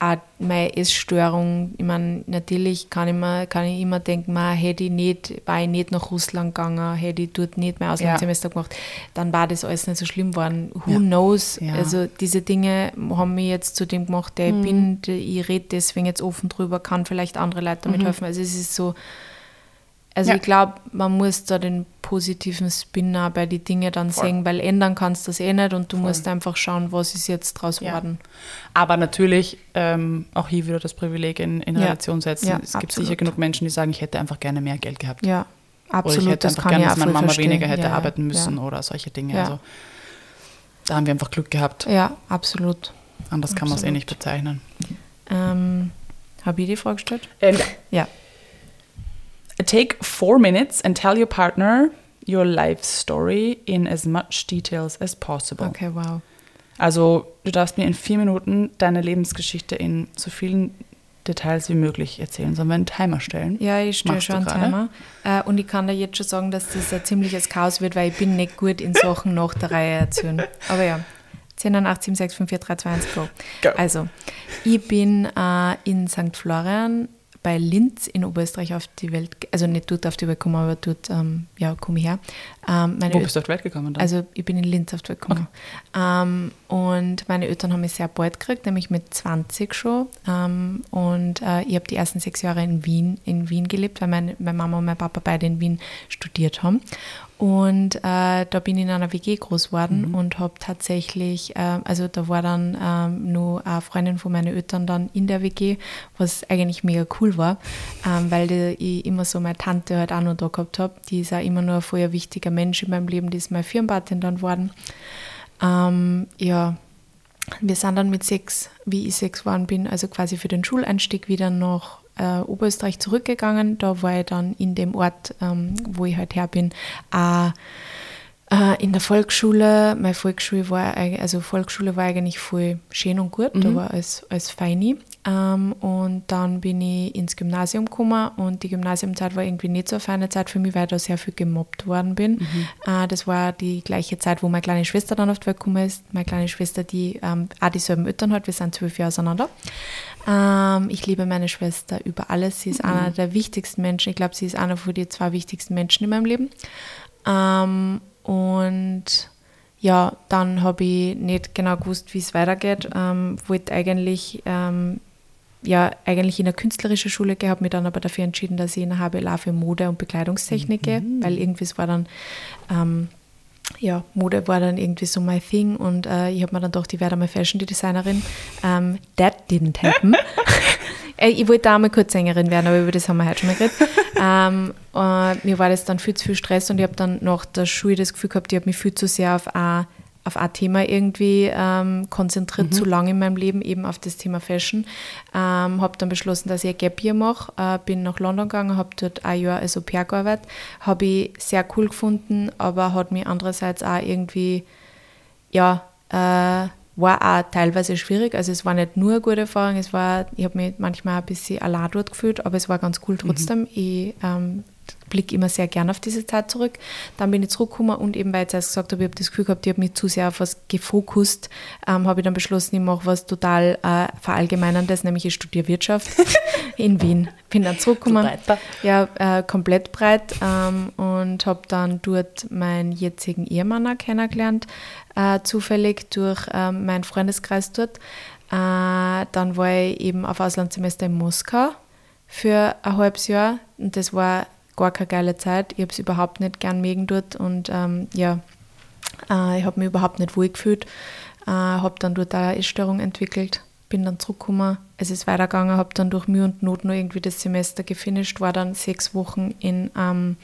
Speaker 1: auch meine Essstörung, ich meine, natürlich kann ich, mir, kann ich immer denken, man, hätte ich nicht, war ich nicht nach Russland gegangen, hätte ich dort nicht mein Auslandssemester gemacht, dann war das alles nicht so schlimm geworden. Who
Speaker 2: Ja.
Speaker 1: knows?
Speaker 2: Ja.
Speaker 1: Also diese Dinge haben mich jetzt zu dem gemacht, der ich bin, ich rede deswegen jetzt offen drüber, kann vielleicht andere Leute damit helfen. Also es ist so, also
Speaker 2: Ja.
Speaker 1: ich glaube, man muss da den positiven Spin auch bei die Dinge dann
Speaker 2: Voll.
Speaker 1: sehen, weil ändern kannst du das eh nicht und du
Speaker 2: Voll.
Speaker 1: musst einfach schauen, was ist jetzt draus
Speaker 2: Ja.
Speaker 1: geworden.
Speaker 2: Aber natürlich ähm, auch hier wieder das Privileg in, in
Speaker 1: Ja.
Speaker 2: Relation setzen. Es gibt
Speaker 1: absolut.
Speaker 2: sicher genug Menschen, die sagen, ich hätte einfach gerne mehr Geld gehabt.
Speaker 1: Ja,
Speaker 2: Oder
Speaker 1: absolut.
Speaker 2: ich hätte
Speaker 1: das
Speaker 2: einfach gerne, dass meine Mama
Speaker 1: verstehen.
Speaker 2: weniger hätte arbeiten müssen oder solche Dinge. Also da haben wir einfach Glück gehabt.
Speaker 1: ja, absolut.
Speaker 2: Anders kann man es eh
Speaker 1: Absolut.
Speaker 2: nicht bezeichnen.
Speaker 1: Ähm, Habe ich die Frage gestellt?
Speaker 2: And
Speaker 1: Ja.
Speaker 2: Take four minutes and tell your partner your life story in as much details as possible.
Speaker 1: Okay, wow.
Speaker 2: Also du darfst mir in vier Minuten deine Lebensgeschichte in so vielen Details wie möglich erzählen. Sollen wir einen Timer stellen?
Speaker 1: Ja, ich
Speaker 2: du
Speaker 1: schon einen? Timer. Äh, und ich kann dir jetzt schon sagen, dass das ein ziemliches Chaos wird, weil ich bin nicht gut in Sachen nach der Reihe erzählen. Aber ja, 10, 9, 8, 7, 6, 5, 4, 3, 2, 1, go.
Speaker 2: Go.
Speaker 1: Also, ich bin äh, in St. Florian bei Linz in Oberösterreich auf die Welt, also nicht dort auf die Welt gekommen, aber dort, ähm, ja, komme her. Ähm,
Speaker 2: Wo bist du auf die Welt gekommen dann?
Speaker 1: also ich bin in Linz auf die Welt gekommen. Ähm, und meine Eltern haben mich sehr bald gekriegt, nämlich mit 20 schon. Ähm, und äh, ich habe die ersten sechs Jahre in Wien, in Wien gelebt, weil meine, meine Mama und mein Papa beide in Wien studiert haben. Und äh, da bin ich in einer WG groß geworden und habe tatsächlich, äh, also da war dann ähm, nur eine Freundin von meinen Eltern dann in der WG, was eigentlich mega cool war, ähm, weil die, ich immer so meine Tante halt auch noch da gehabt habe. Die ist auch immer nur ein voll wichtiger Mensch in meinem Leben, die ist meine Firmenpatin dann geworden. Ähm, ja, wir sind dann mit sechs, wie ich sechs geworden bin, also quasi für den Schuleinstieg wieder nach äh, Oberösterreich zurückgegangen. Da war ich dann in dem Ort, ähm, wo ich halt her bin, auch äh, in der Volksschule. Meine Volksschule war, also Volksschule war eigentlich voll schön und gut, da war alles, alles feini. Ähm, und dann bin ich ins Gymnasium gekommen und die Gymnasiumzeit war irgendwie nicht so eine feine Zeit für mich, weil ich da sehr viel gemobbt worden bin. Äh, das war die gleiche Zeit, wo meine kleine Schwester dann auf die Welt gekommen ist. Meine kleine Schwester, die ähm, auch dieselben Eltern hat, wir sind zwölf Jahre auseinander. Ähm, ich liebe meine Schwester über alles. Sie ist einer der wichtigsten Menschen. Ich glaube, sie ist einer von den zwei wichtigsten Menschen in meinem Leben. Ähm, und ja, dann habe ich nicht genau gewusst, wie es weitergeht. Ähm, wollte eigentlich, ähm, ja, eigentlich in eine künstlerische Schule gehen, habe mich dann aber dafür entschieden, dass ich in eine HBLA für Mode und Bekleidungstechnik gehe, weil irgendwie es war dann, ähm, ja, Mode war dann irgendwie so mein Thing und äh, ich habe mir dann gedacht, ich werde mal Fashion Designerin. Ähm, that didn't happen. Äh, ich wollte auch mal Kurzsängerin werden, aber über das haben wir heute schon mal geredet. ähm, äh, mir war das dann viel zu viel Stress und ich habe dann nach der Schule das Gefühl gehabt, ich habe mich viel zu sehr auf ein, auf ein Thema irgendwie ähm, konzentriert, zu lange in meinem Leben, eben auf das Thema Fashion. Ähm, habe dann beschlossen, dass ich ein Gap Year mache, äh, bin nach London gegangen, habe dort ein Jahr als Au pair gearbeitet, habe ich sehr cool gefunden, aber hat mich andererseits auch irgendwie ja, äh, war auch teilweise schwierig. Also es war nicht nur eine gute Erfahrung, es war, ich habe mich manchmal ein bisschen allein dort gefühlt, aber es war ganz cool trotzdem. Ich, ähm, blicke immer sehr gern auf diese Zeit zurück. Dann bin ich zurückgekommen und eben, weil ich jetzt gesagt habe, ich habe das Gefühl gehabt, ich habe mich zu sehr auf was gefokust, ähm, habe ich dann beschlossen, ich mache was total äh, Verallgemeinerndes, nämlich ich studiere Wirtschaft in Wien. Bin dann zurückgekommen,
Speaker 2: So
Speaker 1: ja, äh, komplett breit ähm, und habe dann dort meinen jetzigen Ehemann auch kennengelernt, äh, zufällig durch ähm, meinen Freundeskreis dort. Äh, dann war ich eben auf Auslandssemester in Moskau für ein halbes Jahr und das war gar keine geile Zeit. Ich habe es überhaupt nicht gern mögen dort und ähm, ja, äh, ich habe mich überhaupt nicht wohl gefühlt. Äh, habe dann dort eine Essstörung entwickelt, bin dann zurückgekommen. Es ist weitergegangen, habe dann durch Mühe und Not nur irgendwie das Semester gefinisht, war dann sechs Wochen in, ähm,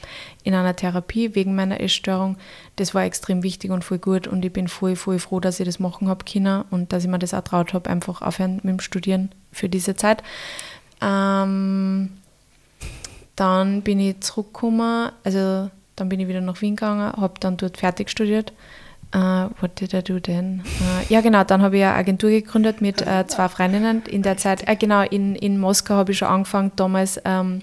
Speaker 1: in einer Therapie wegen meiner Essstörung. Das war extrem wichtig und voll gut und ich bin voll, voll froh, dass ich das machen habe können und dass ich mir das auch traut habe, einfach aufhören mit dem Studieren für diese Zeit. Ähm, dann bin ich zurückgekommen, also dann bin ich wieder nach Wien gegangen, habe dann dort fertig studiert. Uh, what did I do then? Uh, ja, genau, dann habe ich eine Agentur gegründet mit uh, zwei Freundinnen. In der Zeit, äh, genau, in, in Moskau habe ich schon angefangen, damals ähm,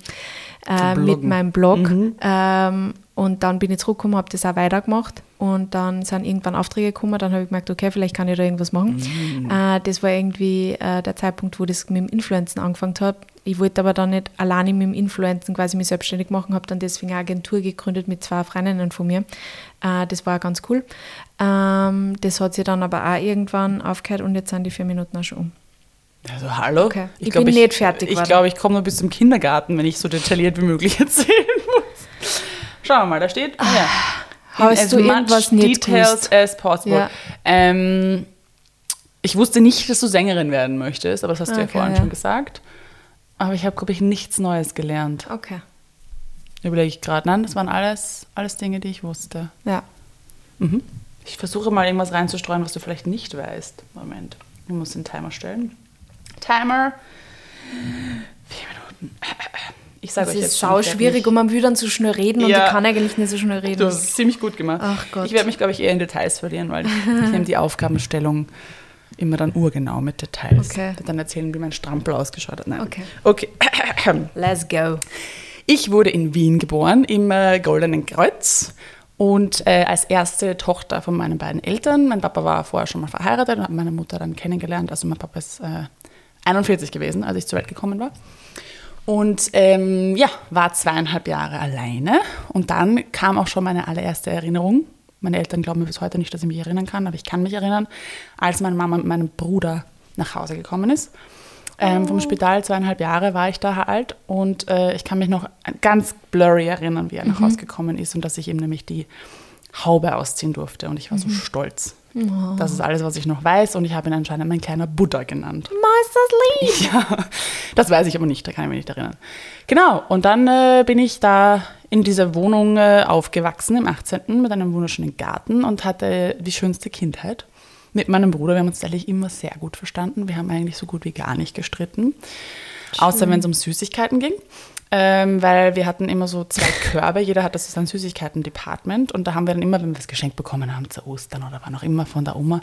Speaker 1: äh, mit meinem Blog. Mhm. Ähm, und dann bin ich zurückgekommen, habe das auch weitergemacht. Und dann sind irgendwann Aufträge gekommen. Dann habe ich gemerkt, okay, vielleicht kann ich da irgendwas machen. Mhm. Äh, das war irgendwie der Zeitpunkt, wo das mit dem Influenzen angefangen hat. Ich wollte aber dann nicht alleine mit dem Influenzen quasi mich selbstständig machen, habe dann deswegen eine Agentur gegründet mit zwei Freundinnen von mir. Äh, das war ganz cool. Ähm, das hat sich dann aber auch irgendwann aufgehört und jetzt sind die vier Minuten auch schon um.
Speaker 2: Also hallo?
Speaker 1: Okay. Ich,
Speaker 2: ich glaub,
Speaker 1: bin
Speaker 2: ich,
Speaker 1: nicht fertig
Speaker 2: Ich glaube, ich komme nur bis zum Kindergarten, wenn ich so detailliert wie möglich erzählen muss. Schauen wir mal, da steht. Ah, ja.
Speaker 1: Hast du irgendwas nicht
Speaker 2: details
Speaker 1: gewusst?
Speaker 2: as possible.
Speaker 1: Ja.
Speaker 2: Ähm, ich wusste nicht, dass du Sängerin werden möchtest, aber das hast du ja
Speaker 1: Okay,
Speaker 2: vorhin
Speaker 1: ja.
Speaker 2: schon gesagt. Aber ich habe, glaube ich, nichts Neues gelernt.
Speaker 1: Okay.
Speaker 2: Überlege ich gerade. Nein, das waren alles, alles Dinge, die ich wusste.
Speaker 1: Ja.
Speaker 2: Mhm. Ich versuche mal irgendwas reinzustreuen, was du vielleicht nicht weißt. Moment. Ich muss den Timer stellen. Timer. Vier Minuten. Ich sage euch
Speaker 1: ist
Speaker 2: jetzt
Speaker 1: sau
Speaker 2: ich werd
Speaker 1: schwierig und man will dann so schnell reden und
Speaker 2: Ja.
Speaker 1: ich kann eigentlich nicht so schnell reden.
Speaker 2: Du hast es ziemlich gut gemacht.
Speaker 1: Ach Gott.
Speaker 2: Ich werde mich, glaube ich, eher in Details verlieren, weil ich, ich nehme die Aufgabenstellung immer dann urgenau mit Details.
Speaker 1: Okay.
Speaker 2: Ich dann erzählen, wie mein Strampel ausgeschaut hat. Nein.
Speaker 1: Okay.
Speaker 2: Okay.
Speaker 1: Let's go.
Speaker 2: Ich wurde in Wien geboren, im äh, Goldenen Kreuz. Und äh, als erste Tochter von meinen beiden Eltern. Mein Papa war vorher schon mal verheiratet und hat meine Mutter dann kennengelernt. Also mein Papa ist äh, 41 gewesen, als ich zur Welt gekommen war. Und ähm, ja, war zweieinhalb Jahre alleine. Und dann kam auch schon meine allererste Erinnerung. Meine Eltern glauben mir bis heute nicht, dass ich mich erinnern kann, aber ich kann mich erinnern, als meine Mama mit meinem Bruder nach Hause gekommen ist. Ähm, vom Spital, zweieinhalb Jahre war ich da alt und äh, ich kann mich noch ganz blurry erinnern, wie er nach Hause gekommen ist und dass ich ihm nämlich die Haube ausziehen durfte und ich war so stolz. Das ist alles, was ich noch weiß und ich habe ihn anscheinend mein kleiner Buddha genannt.
Speaker 1: Meisters Lied.
Speaker 2: Ja, das weiß ich aber nicht, da kann ich mich nicht erinnern. Genau, und dann äh, bin ich da in dieser Wohnung äh, aufgewachsen, im 18. mit einem wunderschönen Garten und hatte die schönste Kindheit mit meinem Bruder. Wir haben uns tatsächlich immer sehr gut verstanden. Wir haben eigentlich so gut wie gar nicht gestritten, außer wenn es um Süßigkeiten ging. Ähm, weil wir hatten immer so zwei Körbe, jeder hatte so sein Süßigkeiten-Department und da haben wir dann immer, wenn wir das Geschenk bekommen haben zu Ostern oder wann auch immer von der Oma,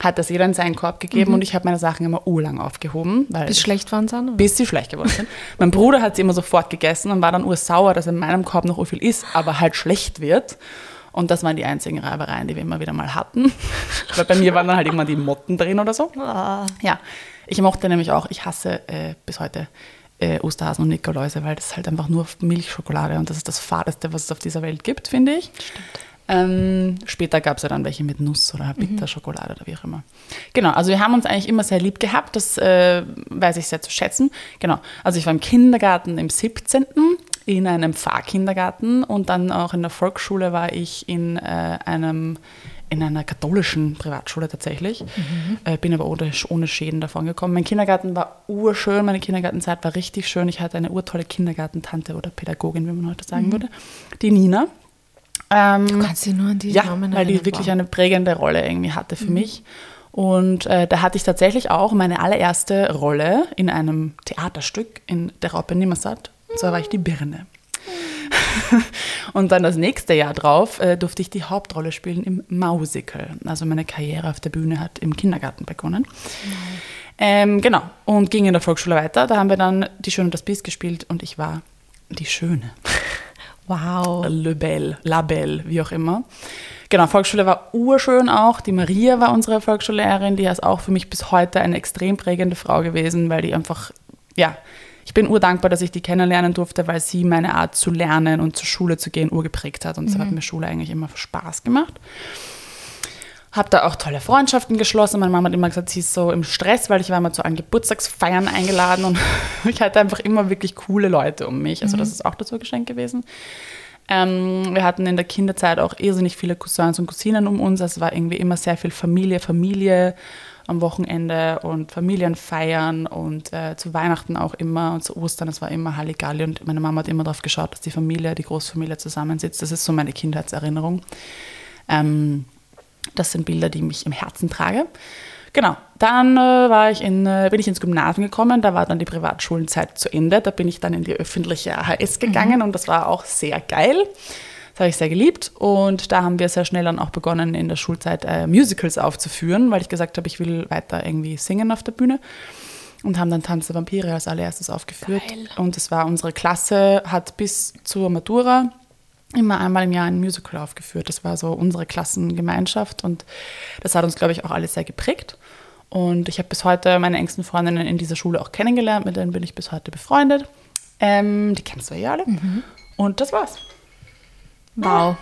Speaker 2: hat das jeder in seinen Korb gegeben und ich habe meine Sachen immer urlang aufgehoben. Weil
Speaker 1: Bis schlecht waren sie
Speaker 2: bis sie schlecht geworden sind. mein Bruder hat sie immer sofort gegessen und war dann ursauer, dass in meinem Korb noch so viel ist, aber halt schlecht wird. Und das waren die einzigen Reibereien, die wir immer wieder mal hatten. Weil bei mir waren dann halt immer die Motten drin oder so.
Speaker 1: Ah.
Speaker 2: Ja, ich mochte nämlich auch, ich hasse äh, bis heute äh, Osterhasen und Nikoläuse, weil das ist halt einfach nur Milchschokolade und das ist das Fadeste, was es auf dieser Welt gibt, finde ich. Ähm, später gab es ja dann welche mit Nuss oder Bitterschokolade oder wie auch immer. Genau, also wir haben uns eigentlich immer sehr lieb gehabt, das äh, weiß ich sehr zu schätzen. Genau, also ich war im Kindergarten im 17. in einem Pfarrkindergarten und dann auch in der Volksschule war ich in äh, einem in einer katholischen Privatschule tatsächlich. Äh, bin aber ohne, ohne Schäden davon gekommen. Mein Kindergarten war urschön, meine Kindergartenzeit war richtig schön. Ich hatte eine urtolle Kindergartentante oder Pädagogin, wie man heute sagen würde, die Nina. Ähm,
Speaker 1: Du kannst dich nur an die
Speaker 2: ja,
Speaker 1: Namen
Speaker 2: weil die wirklich eine prägende Rolle irgendwie hatte für mich. Und äh, da hatte ich tatsächlich auch meine allererste Rolle in einem Theaterstück in der Raupe Nimmersatt. Und zwar war ich die Birne. Und dann das nächste Jahr drauf äh, durfte ich die Hauptrolle spielen im Musical. Also meine Karriere auf der Bühne hat im Kindergarten begonnen. Ähm, genau. Und ging in der Volksschule weiter. Da haben wir dann Die Schöne und das Biest gespielt und ich war die Schöne.
Speaker 1: Wow.
Speaker 2: Le Belle, La Belle, wie auch immer. Genau, Volksschule war urschön auch. Die Maria war unsere Volksschullehrerin, die ist auch für mich bis heute eine extrem prägende Frau gewesen, weil die einfach, ja, ich bin urdankbar, dass ich die kennenlernen durfte, weil sie meine Art zu lernen und zur Schule zu gehen urgeprägt hat. Und so hat mir Schule eigentlich immer Spaß gemacht. Habe da auch tolle Freundschaften geschlossen. Meine Mama hat immer gesagt, sie ist so im Stress, weil ich war immer zu allen Geburtstagsfeiern eingeladen und ich hatte einfach immer wirklich coole Leute um mich. Also das ist auch dazu geschenkt gewesen. Ähm, wir hatten in der Kinderzeit auch irrsinnig viele Cousins und Cousinen um uns. Also es war irgendwie immer sehr viel Familie, Familie am Wochenende und Familienfeiern und äh, zu Weihnachten auch immer und zu Ostern. Es war immer Halligalli und meine Mama hat immer darauf geschaut, dass die Familie, die Großfamilie zusammensitzt. Das ist so meine Kindheitserinnerung. Ähm, das sind Bilder, die mich im Herzen trage. Genau, dann äh, war ich in, äh, bin ich ins Gymnasium gekommen, da war dann die Privatschulenzeit zu Ende. Da bin ich dann in die öffentliche AHS gegangen und das war auch sehr geil. Das habe ich sehr geliebt und da haben wir sehr schnell dann auch begonnen, in der Schulzeit äh, Musicals aufzuführen, weil ich gesagt habe, ich will weiter irgendwie singen auf der Bühne und haben dann Tanz der Vampire als allererstes aufgeführt.
Speaker 1: Geil.
Speaker 2: Und es war unsere Klasse, hat bis zur Matura immer einmal im Jahr ein Musical aufgeführt. Das war so unsere Klassengemeinschaft und das hat uns, glaube ich, auch alles sehr geprägt. Und ich habe bis heute meine engsten Freundinnen in dieser Schule auch kennengelernt, mit denen bin ich bis heute befreundet. Ähm, die kennst du ja alle. Und das war's.
Speaker 1: Wow.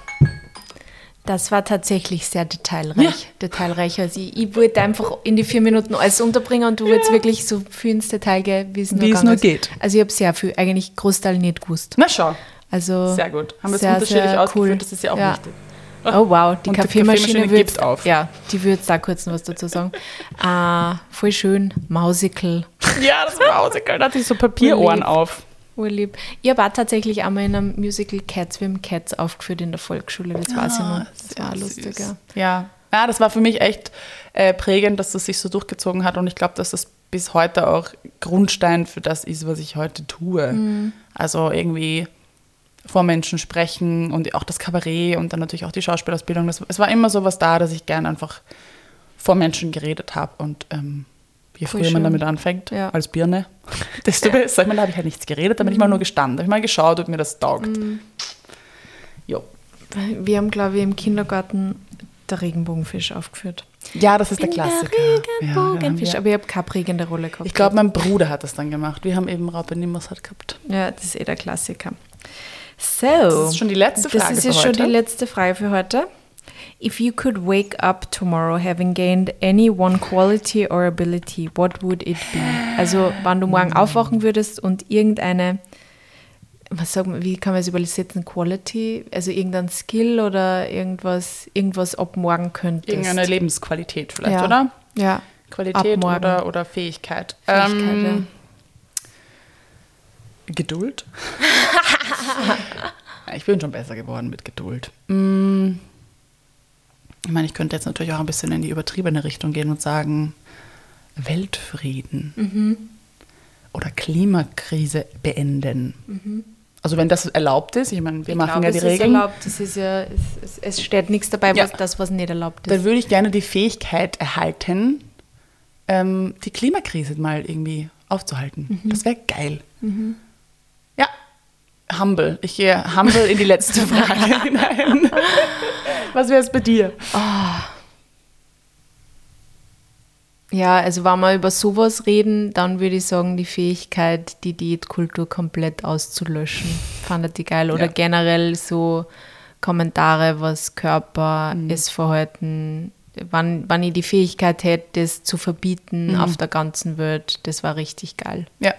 Speaker 1: Das war tatsächlich sehr detailreich. Detailreich. Also ich, ich wollte einfach in die vier Minuten alles unterbringen und du wolltest wirklich so viel ins Detail gehen, wie es nur,
Speaker 2: Wie es nur geht.
Speaker 1: Also ich habe sehr viel, eigentlich Großteil nicht gewusst.
Speaker 2: Na schau,
Speaker 1: Also
Speaker 2: sehr gut. Haben wir es unterschiedlich
Speaker 1: sehr
Speaker 2: ausgeführt,
Speaker 1: cool.
Speaker 2: das ist ja auch
Speaker 1: Ja.
Speaker 2: wichtig.
Speaker 1: Oh wow, die
Speaker 2: Und die
Speaker 1: Kaffeemaschine,
Speaker 2: Kaffeemaschine gibt auf.
Speaker 1: Ja, die würde da kurz noch was dazu sagen. äh, voll schön, Mausical.
Speaker 2: Ja, das war Musical, da hatte ich so Papierohren auf.
Speaker 1: Urlieb. Ich habe auch tatsächlich einmal in einem Musical Cats, wir haben Cats aufgeführt in der Volksschule, das weiß ich noch. Das
Speaker 2: Sehr
Speaker 1: war
Speaker 2: süß.
Speaker 1: lustig, ja.
Speaker 2: Ja. ja, das war für mich echt äh, prägend, dass das sich so durchgezogen hat und ich glaube, dass das bis heute auch Grundstein für das ist, was ich heute tue.
Speaker 1: Mhm.
Speaker 2: Also irgendwie vor Menschen sprechen und auch das Kabarett und dann natürlich auch die Schauspielausbildung. Das, es war immer so was da, dass ich gern einfach vor Menschen geredet habe und ähm, je früher man damit anfängt,
Speaker 1: Ja.
Speaker 2: als Birne, desto besser. Ich meine, da habe ich halt nichts geredet, da bin ich mal nur gestanden, da habe ich mal geschaut, ob mir das taugt.
Speaker 1: Mhm.
Speaker 2: Jo.
Speaker 1: Wir haben, glaube ich, im Kindergarten der Regenbogenfisch aufgeführt.
Speaker 2: Ja, das ist der
Speaker 1: Bin
Speaker 2: Klassiker.
Speaker 1: Der Regenbogenfisch.
Speaker 2: ja.
Speaker 1: Aber ich habe keine prägende Rolle gehabt.
Speaker 2: Ich glaube, mein Bruder hat das dann gemacht. Wir haben eben Raupe Nimmersatt gehabt.
Speaker 1: Ja, das ist eh der Klassiker. So.
Speaker 2: Das ist schon die letzte Frage
Speaker 1: Das ist
Speaker 2: für
Speaker 1: jetzt schon
Speaker 2: heute.
Speaker 1: die letzte Frage für heute. If you could wake up tomorrow having gained any one quality or ability, what would it be? Also, wenn du morgen aufwachen würdest und irgendeine, was sagt man, wie kann man es übersetzen, Quality, also irgendein Skill oder irgendwas, irgendwas ab morgen könntest.
Speaker 2: Irgendeine Lebensqualität vielleicht,
Speaker 1: ja.
Speaker 2: oder?
Speaker 1: Ja.
Speaker 2: Qualität oder, oder Fähigkeit.
Speaker 1: Fähigkeit,
Speaker 2: Ähm, Geduld. Ja, ich bin schon besser geworden mit Geduld. Mm. Ich meine, ich könnte jetzt natürlich auch ein bisschen in die übertriebene Richtung gehen und sagen, Weltfrieden
Speaker 1: Mhm.
Speaker 2: oder Klimakrise beenden. Also wenn das erlaubt ist, ich meine, wir
Speaker 1: Ich
Speaker 2: machen
Speaker 1: glaube,
Speaker 2: ja die
Speaker 1: es ist
Speaker 2: Regeln,
Speaker 1: erlaubt. Es, ist ja, es, es, steht nichts dabei,
Speaker 2: Ja.
Speaker 1: was das, was nicht erlaubt ist.
Speaker 2: dann würde ich gerne die Fähigkeit erhalten, ähm, die Klimakrise mal irgendwie aufzuhalten.
Speaker 1: Mhm.
Speaker 2: Das wäre geil. Ja, humble. Ich gehe humble in die letzte Frage hinein. Was wäre es bei dir?
Speaker 1: Ja, also wenn wir über sowas reden, dann würde ich sagen, die Fähigkeit, die Diätkultur komplett auszulöschen. Fandet die geil. Oder
Speaker 2: Ja.
Speaker 1: generell so Kommentare, was Körper,
Speaker 2: Mhm.
Speaker 1: Essverhalten, wann, wann ich die Fähigkeit hätte, das zu verbieten
Speaker 2: Mhm.
Speaker 1: auf der ganzen Welt, das war richtig geil.
Speaker 2: Ja,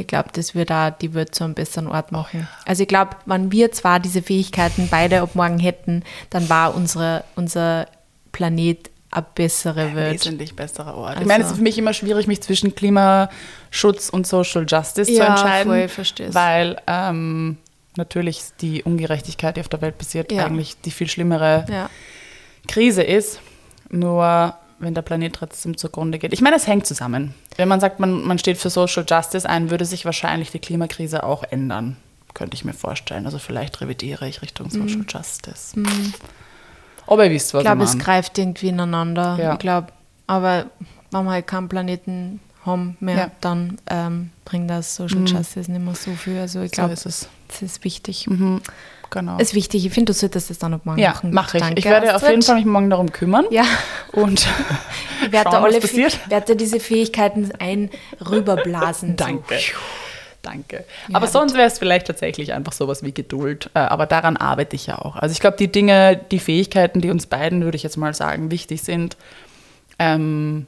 Speaker 1: Ich glaube, das würde auch die Welt zu einem besseren Ort machen. Also ich glaube, wenn wir zwar diese Fähigkeiten beide ab morgen hätten, dann war unsere, unser Planet eine bessere
Speaker 2: ein
Speaker 1: Welt.
Speaker 2: wesentlich besserer Ort. ich
Speaker 1: Also-
Speaker 2: meine, es ist für mich immer schwierig, mich zwischen Klimaschutz und Social Justice zu
Speaker 1: Ja,
Speaker 2: entscheiden.
Speaker 1: voll, versteh's.
Speaker 2: Weil ähm, natürlich die Ungerechtigkeit, die auf der Welt passiert,
Speaker 1: Ja.
Speaker 2: eigentlich die viel schlimmere
Speaker 1: Ja.
Speaker 2: Krise ist. Nur wenn der Planet trotzdem zugrunde geht. Ich meine, es hängt zusammen. Wenn man sagt, man, man steht für Social Justice ein, würde sich wahrscheinlich die Klimakrise auch ändern. Könnte ich mir vorstellen. Also vielleicht revidiere ich Richtung Social Justice. Aber ihr wisst, was
Speaker 1: Ich glaube,
Speaker 2: ich
Speaker 1: es
Speaker 2: meine.
Speaker 1: greift irgendwie ineinander.
Speaker 2: Ja.
Speaker 1: Ich glaube, aber wenn wir halt keinen Planeten haben mehr,
Speaker 2: Ja.
Speaker 1: dann ähm, bringt das Social Justice nicht mehr so viel. Also ich
Speaker 2: So
Speaker 1: glaube,
Speaker 2: ist es.
Speaker 1: das ist wichtig.
Speaker 2: Mhm. Genau.
Speaker 1: Es ist wichtig. Ich finde, du solltest das dann noch morgen
Speaker 2: ja,
Speaker 1: machen.
Speaker 2: mache ich.
Speaker 1: Danke,
Speaker 2: ich werde auf
Speaker 1: Astrid.
Speaker 2: jeden Fall mich morgen darum kümmern.
Speaker 1: Ja,
Speaker 2: Und
Speaker 1: ich werde
Speaker 2: schauen, was
Speaker 1: alle
Speaker 2: passiert.
Speaker 1: Fäh- werde diese Fähigkeiten ein rüberblasen.
Speaker 2: Danke.
Speaker 1: So.
Speaker 2: Danke.
Speaker 1: Ja,
Speaker 2: aber sonst wäre es vielleicht tatsächlich einfach sowas wie Geduld. Äh, Aber daran arbeite ich ja auch. Also ich glaube, die Dinge, die Fähigkeiten, die uns beiden, würde ich jetzt mal sagen, wichtig sind, ähm,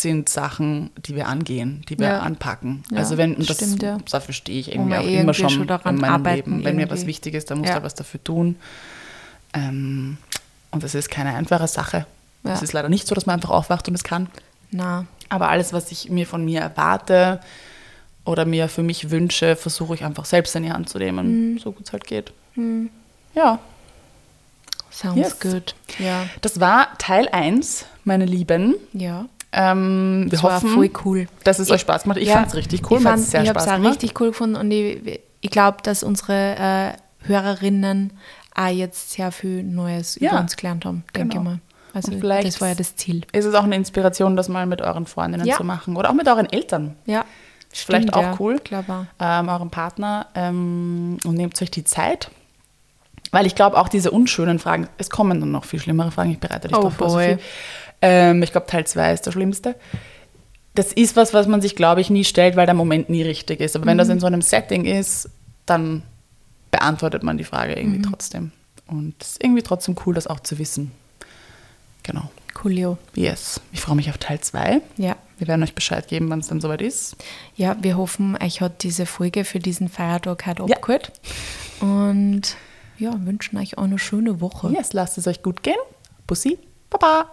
Speaker 2: sind Sachen, die wir angehen, die wir
Speaker 1: Ja.
Speaker 2: anpacken.
Speaker 1: Ja,
Speaker 2: also wenn, und das,
Speaker 1: stimmt, ja.
Speaker 2: dafür stehe ich irgendwie auch
Speaker 1: irgendwie
Speaker 2: immer schon,
Speaker 1: schon daran
Speaker 2: in meinem
Speaker 1: arbeiten
Speaker 2: Leben. Wenn mir was
Speaker 1: irgendwie.
Speaker 2: wichtig ist, dann muss
Speaker 1: Ja.
Speaker 2: da was dafür tun. Ähm, und das ist keine einfache Sache. Es ist leider nicht so, dass man einfach aufwacht und es kann.
Speaker 1: Na,
Speaker 2: Aber alles, was ich mir von mir erwarte oder mir für mich wünsche, versuche ich einfach selbst in die Hand zu nehmen, so gut es halt geht. Ja,
Speaker 1: sounds
Speaker 2: Yes.
Speaker 1: good. Ja,
Speaker 2: das war Teil 1, meine Lieben.
Speaker 1: ja.
Speaker 2: Ähm, wir
Speaker 1: Das war
Speaker 2: hoffen,
Speaker 1: voll cool.
Speaker 2: dass es
Speaker 1: Ich-
Speaker 2: euch Spaß macht. Ich
Speaker 1: Ja,
Speaker 2: fand es richtig cool.
Speaker 1: Ich, fand-
Speaker 2: hat's sehr
Speaker 1: ich habe es auch
Speaker 2: gemacht.
Speaker 1: richtig cool gefunden und ich, ich glaube, dass unsere äh, Hörerinnen auch jetzt sehr viel Neues
Speaker 2: Ja,
Speaker 1: über uns gelernt haben, denke
Speaker 2: genau.
Speaker 1: ich mal. Also
Speaker 2: vielleicht-
Speaker 1: das war ja das Ziel.
Speaker 2: Ist es auch eine Inspiration, das mal mit euren Freundinnen
Speaker 1: Ja.
Speaker 2: zu machen oder auch mit euren Eltern,
Speaker 1: Ja,
Speaker 2: Vielleicht
Speaker 1: stimmt,
Speaker 2: auch
Speaker 1: ja.
Speaker 2: cool.
Speaker 1: Auch.
Speaker 2: ähm, eurem Partner ähm, und nehmt euch die Zeit. Weil ich glaube, auch diese unschönen Fragen, es kommen dann noch viel schlimmere Fragen, ich bereite dich
Speaker 1: Oh
Speaker 2: darauf vor. Ähm, ich glaube, Teil 2 ist der schlimmste. Das ist was, was man sich, glaube ich, nie stellt, weil der Moment nie richtig ist. Aber wenn
Speaker 1: Mhm.
Speaker 2: das in so einem Setting ist, dann beantwortet man die Frage irgendwie
Speaker 1: Mhm.
Speaker 2: trotzdem. Und es ist irgendwie trotzdem cool, das auch zu wissen. Genau.
Speaker 1: Coolio.
Speaker 2: Yes. Ich freue mich auf Teil 2.
Speaker 1: Ja.
Speaker 2: Wir werden euch Bescheid geben, wann es dann soweit ist.
Speaker 1: ja, wir hoffen, euch hat diese Folge für diesen Feiertag heute
Speaker 2: Ja.
Speaker 1: abgeholt. Und ja, wünschen euch auch eine schöne Woche.
Speaker 2: Yes, lasst es euch gut gehen. Bussi. Baba.